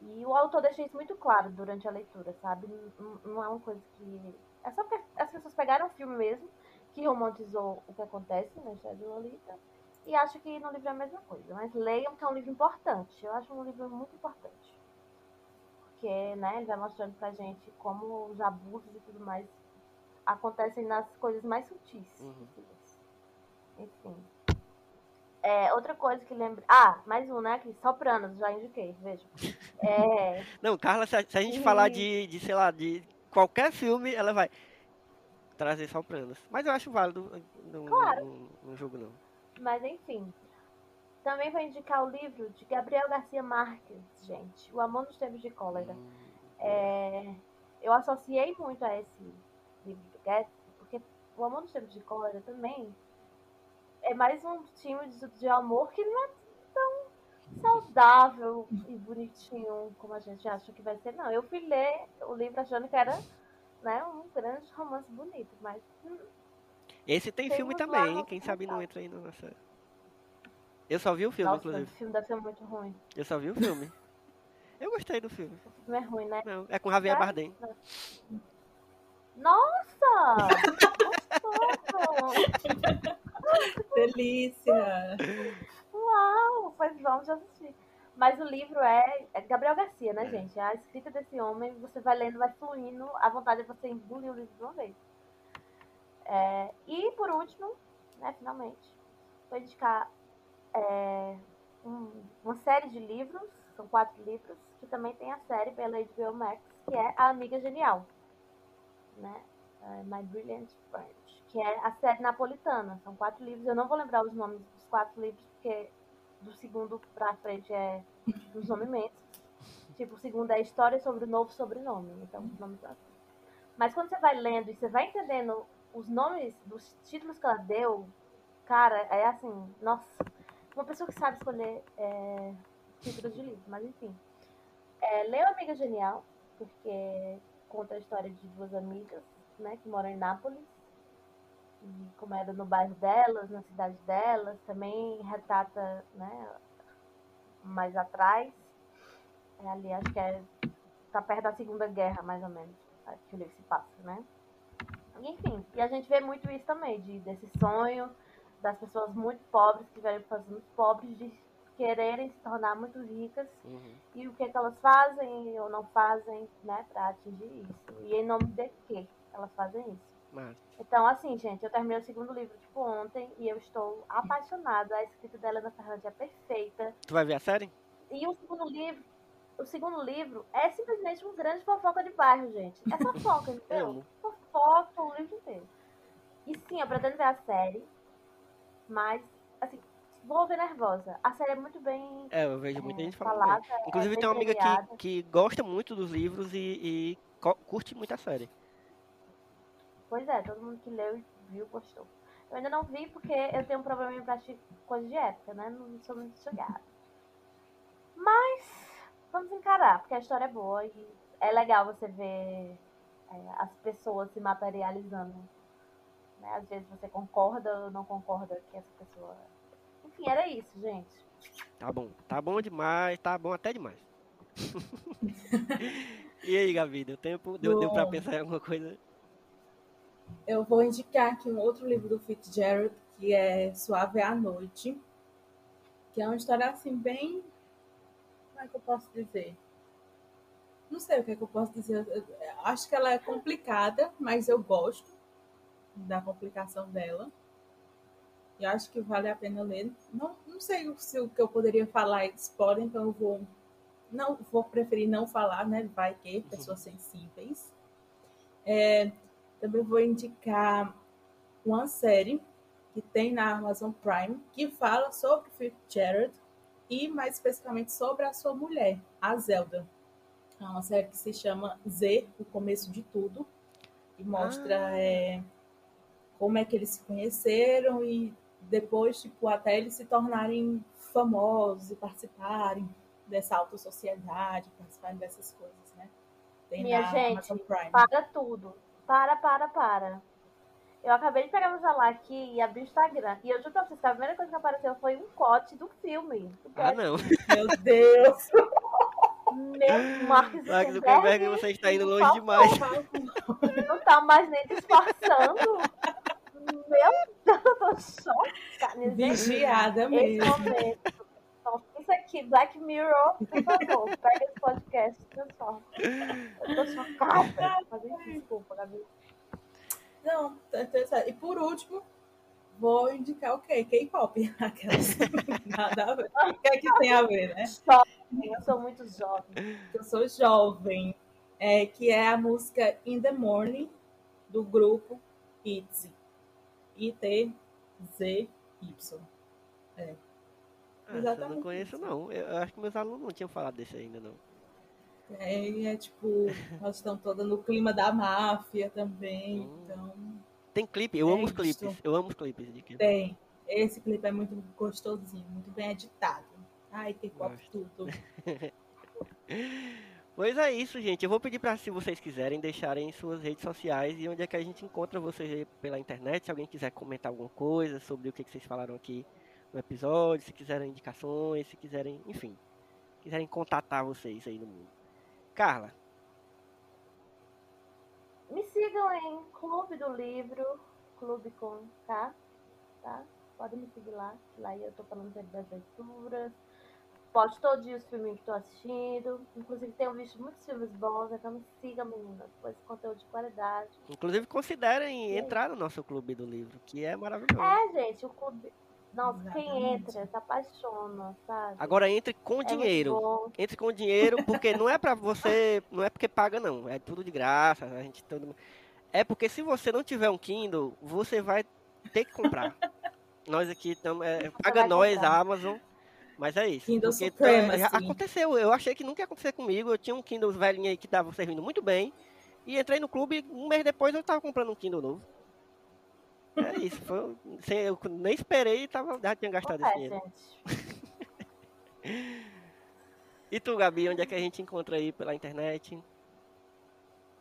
E o autor deixa isso muito claro durante a leitura, sabe? Não, não é uma coisa que. É só porque as pessoas pegaram o filme mesmo, que romantizou o que acontece na história de Lolita, e acham que no livro é a mesma coisa. Mas leiam que é um livro importante. Eu acho um livro muito importante. Porque, né, ele vai mostrando pra gente como os abusos e tudo mais acontecem nas coisas mais sutis. Uhum. Enfim. É, outra coisa que lembra. Ah, mais um, né? Que Sopranos, já indiquei, veja. É, Não, Carla, se a, se a gente E- falar de, de, sei lá, de qualquer filme, ela vai trazer Sopranos. Mas eu acho válido no, Claro. no, no jogo, não. mas enfim. Também vou indicar o livro de Gabriel Garcia Marques, gente. O Amor nos Tempos de Cólera. É, eu associei muito a esse livro do Gatsby, porque o Amor nos Tempos de Cólera também é mais um time de, de amor que não é tão saudável e bonitinho como a gente acha que vai ser. Não, eu fui ler o livro achando que era né, um grande romance bonito, mas hum, Esse tem, Tem filme também, quem sabe não entra aí na nossa... Eu só vi o filme, nossa, o inclusive. filme deve ser muito ruim. Eu só vi o filme. Eu gostei do filme. O filme é ruim, né? Não, é com Javier Tá? Bardem. Nossa! Gostoso! Delícia! Uau! Pois vamos assistir. Mas o livro é, é Gabriel Garcia, né, gente? A escrita desse homem, você vai lendo, vai fluindo, a vontade é você engolir o livro de uma vez. É, e por último, né, finalmente, vou indicar é, um- uma série de livros, são quatro livros, que também tem a série pela HBO Max, que é A Amiga Genial. Né? É, My Brilliant Friend, que é a série napolitana. São quatro livros, eu não vou lembrar os nomes dos quatro livros, porque do segundo pra frente é dos nomeamentos. Tipo, o segundo é a história sobre o novo sobrenome. Então, os nomes assim. Mas quando você vai lendo e você vai entendendo os nomes dos títulos que ela deu, cara, é assim, nossa, uma pessoa que sabe escolher é, títulos de livro, mas enfim. É, leia Amiga Genial, porque conta a história de duas amigas, né, que moram em Nápoles. E como era no bairro delas, na cidade delas, também retrata, né, mais atrás. É ali, acho que é. Tá perto da Segunda Guerra, mais ou menos, que o livro se passa, né? Enfim, e a gente vê muito isso também, de, desse sonho das pessoas muito pobres que vieram fazer muito pobres de quererem se tornar muito ricas Uhum. e o que, que elas fazem ou não fazem, né, pra atingir isso. E em nome de que elas fazem isso. Então, assim, gente, eu terminei o segundo livro, tipo, ontem, e eu estou apaixonada. A escrita da Helena Ferrante é perfeita. tu vai ver a série? E o segundo livro, o segundo livro é simplesmente um grande fofoca de bairro, gente. É fofoca, entendeu? Fofoca o livro inteiro. E sim, eu pretendo ver a série, mas, assim, vou ver nervosa. A série é muito bem É, eu vejo muita é, gente falando. falada. bem. Inclusive é tem uma amiga que, que gosta muito dos livros e, e curte muito a série. Pois é, todo mundo que leu e viu gostou. Eu ainda não vi porque eu tenho um problema pra assistir coisa de época, né? Não sou muito chegada. Mas vamos encarar, porque a história é boa e é legal você ver é, as pessoas se materializando. Né? Às vezes você concorda ou não concorda que essa pessoa. Enfim, era isso, gente. Tá bom, tá bom demais, tá bom até demais. e aí, Gabi, deu tempo? Deu, deu pra pensar em alguma coisa? Eu vou indicar aqui um outro livro do Fitzgerald, que é Suave à Noite, que é uma história assim, bem. Como é que eu posso dizer? Não sei o que, é que eu posso dizer. Eu acho que ela é complicada, mas eu gosto da complicação dela. E acho que vale a pena ler. Não, não sei se o que eu poderia falar é spoiler, então eu vou. Não, vou preferir não falar, né? Vai que pessoas sensíveis. É, também vou indicar uma série que tem na Amazon Prime que fala sobre Fitzgerald e mais especificamente sobre a sua mulher, a Zelda. É uma série que se chama Z, o começo de tudo, e mostra Ah. é, como é que eles se conheceram e depois, tipo, até eles se tornarem famosos e participarem dessa alta sociedade, participarem dessas coisas, né? Tem Minha na gente. Para tudo. Para, para, para. Eu acabei de pegar meu celular aqui e abrir o Instagram. E eu juro pra vocês que a primeira coisa que apareceu foi um corte do filme. do Ah, não. Meu Deus! Meu Mark Mark Zuckerberg Zuckerberg, você está indo longe demais. não tá mais nem disfarçando. Meu Deus, eu tô chocada. Vigiada mesmo. momento. Então, isso aqui, Black Mirror, por favor, pega esse podcast e transforma. Eu tô chocada. Mas, desculpa, Gabi. Não, tá interessante. E por último, vou indicar o quê? K-pop. Aquelas. Nada a ver. O que é que tem a ver, né? Eu sou muito jovem. Eu sou jovem. É, que é a música In the Morning, do grupo ITZY. I-T-Z-Y. Ah, essa eu não conheço, não. Eu acho que meus alunos não tinham falado desse ainda, não. É, é tipo, nós estamos todas no clima da máfia também. Hum. Então, Tem clipe, eu É amo os clipes. Eu amo os clipes de K-pop. tem. Esse clipe é muito gostosinho, muito bem editado. Ai, K-pop Gosto. tudo. Pois é isso, gente. Eu vou pedir para, se vocês quiserem, deixarem suas redes sociais e onde é que a gente encontra vocês pela internet. Se alguém quiser comentar alguma coisa sobre o que que vocês falaram aqui no episódio, se quiserem indicações, se quiserem, enfim, quiserem contatar vocês aí no mundo. Carla, Me sigam em Clube do Livro, Clube com K, tá? Podem me seguir lá, lá eu tô falando das leituras. Posto todos os filmes que tô assistindo. Inclusive tenho visto muitos filmes bons, então me sigam, meninas. Pois conteúdo de qualidade. inclusive considerem E entrar no nosso clube do livro, que é maravilhoso. É, gente, o clube. Nossa, quem Exatamente. entra se apaixona, sabe? Agora entre com é dinheiro. entre com dinheiro, porque não é pra você, não é porque paga não, é tudo de graça, a gente todo mundo- É porque se você não tiver um Kindle, você vai ter que comprar. nós aqui estamos, é, paga nós comprar. a Amazon, mas é isso. Kindle porque Supremacy. já aconteceu, eu achei que nunca ia acontecer comigo, eu tinha um Kindle velhinho aí que tava servindo muito bem, e entrei no clube, um mês depois eu tava comprando um Kindle novo. É isso, foi, sem- eu nem esperei e tava, já tinha gastado esse É, dinheiro. E tu, Gabi, onde é que a gente encontra aí pela internet?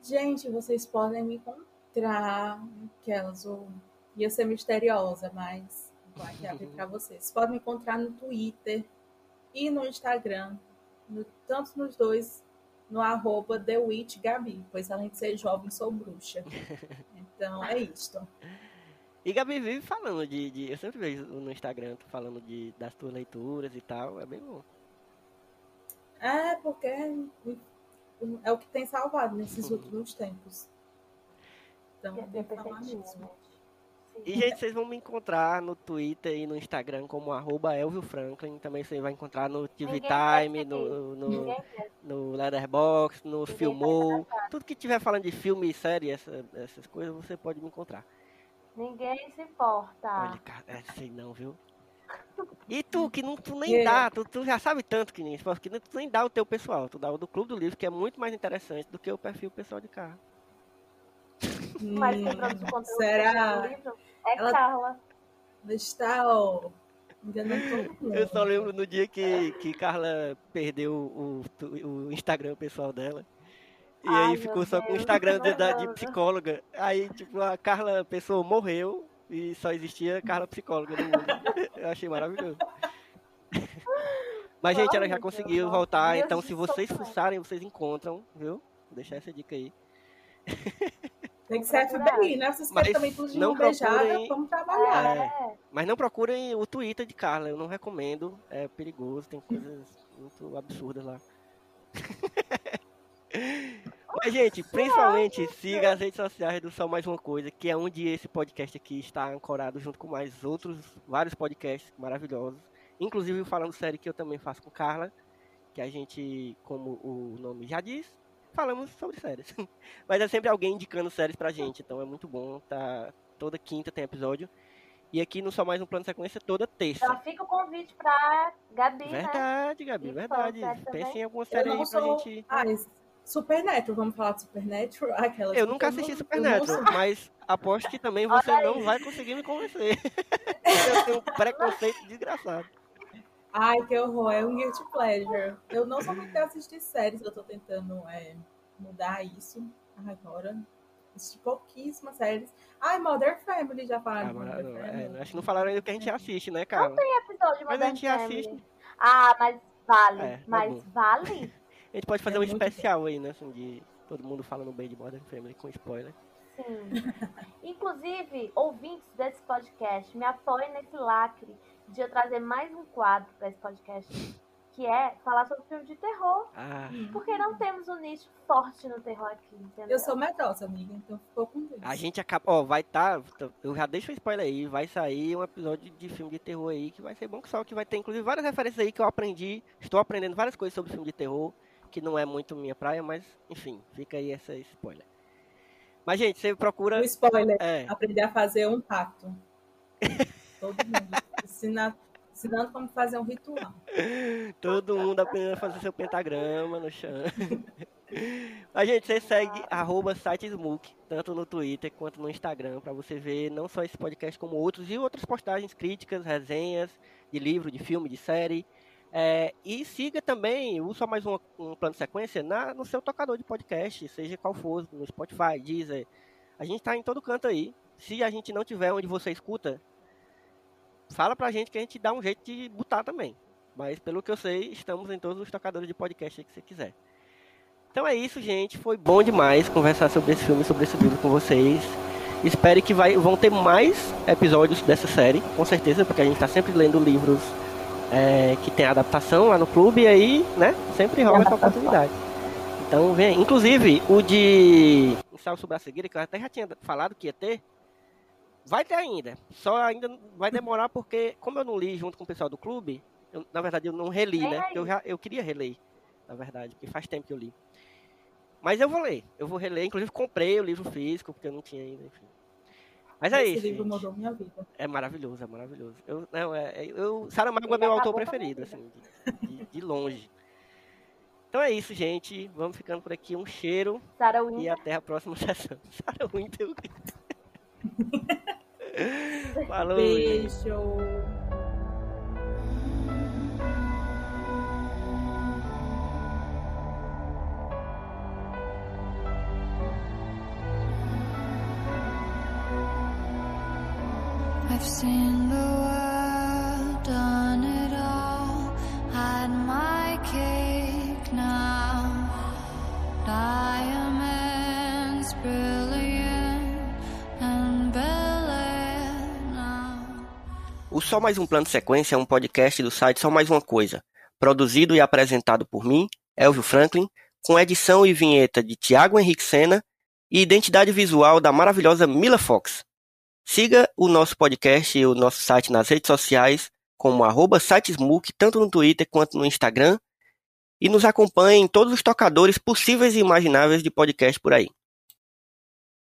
Gente, vocês podem me encontrar. Aquelas, ou... ia ser misteriosa, mas vou aqui abrir para vocês. Podem me encontrar no Twitter e no Instagram. no- tanto nos dois, no arroba TheWitchGabi, pois além de ser jovem, sou bruxa. Então é isto. E Gabi vive falando de, de- Eu sempre vejo no Instagram tu falando de, das tuas leituras e tal. É bem bom. É, porque é o que tem salvado nesses últimos tempos. Então, tem que falar perfeitinho, mesmo. E, gente, vocês vão me encontrar no Twitter e no Instagram como arroba Elvio Franklin. Também você vai encontrar no TV Time, no, no, no Letterboxd, no Ninguém Filmou. Tudo que tiver falando de filme e série, essa- essas coisas, você pode me encontrar. Ninguém se importa. Olha, cara, é, sei não, viu? E tu, que não, tu nem dá, tu, tu já sabe tanto que nem, que tu nem dá o teu pessoal, tu dá o do Clube do Livro, que é muito mais interessante do que o perfil pessoal de carro. Mas quem produz o conteúdo será? do livro é Ela- Carla. Está, ó, enganando todo mundo. Eu só lembro no dia que, que Carla perdeu o, o Instagram pessoal dela. E Ai, aí ficou só com o Deus, Instagram de, da- de psicóloga. Aí, tipo, a Carla pessoa morreu e só existia Carla psicóloga no mundo. Eu achei maravilhoso. Mas, gente, ela já Deus, conseguiu voltar. Deus Então, se vocês fuçarem, vocês encontram, viu? Vou deixar essa dica aí. Tem que ser procurar. FBI, né? Vocês Mas querem também tudo de não mão beijada, procurem- vamos trabalhar. É. Mas não procurem o Twitter de Carla, eu não recomendo. É perigoso, tem coisas muito absurdas lá. Mas, gente, principalmente siga as redes sociais do Só Mais Uma Coisa, que é onde esse podcast aqui está ancorado junto com mais outros, vários podcasts maravilhosos. Inclusive o Falando Série que eu também faço com Carla, que a gente, como o nome já diz, falamos sobre séries. Mas é sempre alguém indicando séries pra gente, então é muito bom. Tá, toda quinta tem episódio. E aqui no Só Mais Um Plano de Sequência toda terça. Já fica o convite pra Gabi, né? Verdade, Gabi, E verdade. fala série Pense em alguma série aí pra sou- gente. Ah, Supernatural, vamos falar de Supernatural? Aquela Eu nunca assisti Supernatural, mas aposto que também você não vai conseguir me convencer. eu tenho um preconceito desgraçado. Ai, que horror, é um guilty pleasure. Eu não sou muito de assistir séries, eu tô tentando é, mudar isso agora. Assisti pouquíssimas séries. Ai, Mother Family, já falaram Ah, não, Family. é, acho que não falaram ainda do que a gente assiste, né, cara? episódio de Mas a Modern gente Family. assiste. Ah, mas vale. É, mas vale? A gente pode fazer É um especial aí, né? Assim, de todo mundo falando bem de Modern Family com spoiler. Sim. Inclusive, ouvintes desse podcast, me apoiem nesse lacre de eu trazer mais um quadro para esse podcast, que é falar sobre filme de terror. Ah, Porque não temos um nicho forte no terror aqui, entendeu? Eu sou medrosa, amiga, então ficou com Deus. a gente acaba. Ó, vai tá. Eu já deixo o spoiler aí. Vai sair um episódio de filme de terror aí que vai ser bom que só. Que vai ter inclusive várias referências aí que eu aprendi. Estou aprendendo várias coisas sobre filme de terror. Que não é muito minha praia, mas enfim, fica aí essa spoiler. Mas, gente, você procura. O spoiler, É, aprender a fazer um pacto. Todo mundo. Ensina- ensinando como fazer um ritual. todo mundo aprendendo a fazer seu pentagrama no chão. A gente, você segue arroba sitesmook, tanto no Twitter quanto no Instagram, para você ver não só esse podcast, como outros e outras postagens, críticas, resenhas de livro, de filme, de série. É, e siga também o Só Mais um, um Plano de Sequência na, no seu tocador de podcast, seja qual for, no Spotify, Deezer. A gente tá em todo canto aí. Se a gente não tiver onde você escuta, fala pra gente que a gente dá um jeito de botar também. Mas pelo que eu sei, estamos em todos os tocadores de podcast que você quiser. Então é isso, gente. Foi bom demais conversar sobre esse filme, sobre esse livro com vocês. Espero que vai, vão ter mais episódios dessa série, com certeza, porque a gente está sempre lendo livros é, que tem adaptação lá no clube e aí, né, sempre rola essa oportunidade. Então vem. Inclusive, o de Ensaio sobre a Cegueira, que eu até já tinha falado que ia ter, vai ter ainda. Só ainda vai demorar porque, como eu não li junto com o pessoal do clube, eu, na verdade eu não reli, né? aí. Eu, já, eu queria reler, na verdade, porque faz tempo que eu li. Mas eu vou ler, eu vou reler, inclusive comprei o livro físico, porque eu não tinha ainda, enfim. Mas é Esse isso. livro gente. mudou minha vida. É maravilhoso, é maravilhoso. Eu, não, é, é- eu, Saramago é meu autor preferido, assim, de, de- de longe. Então é isso, gente. Vamos ficando por aqui. Um cheiro Sarah e até a próxima sessão. Sarah Winter. Falou, gente. Beijo. I've seen the world, Só Mais Um Plano Sequência é um podcast do site Só Mais Uma Coisa, produzido e apresentado por mim, Elvio Franklin, com edição e vinheta de Tiago Henrique Sena e identidade visual da maravilhosa Mila Fox. Siga o nosso podcast e o nosso site nas redes sociais, como arroba sitesmook, tanto no Twitter quanto no Instagram, e nos acompanhe em todos os tocadores possíveis e imagináveis de podcast por aí.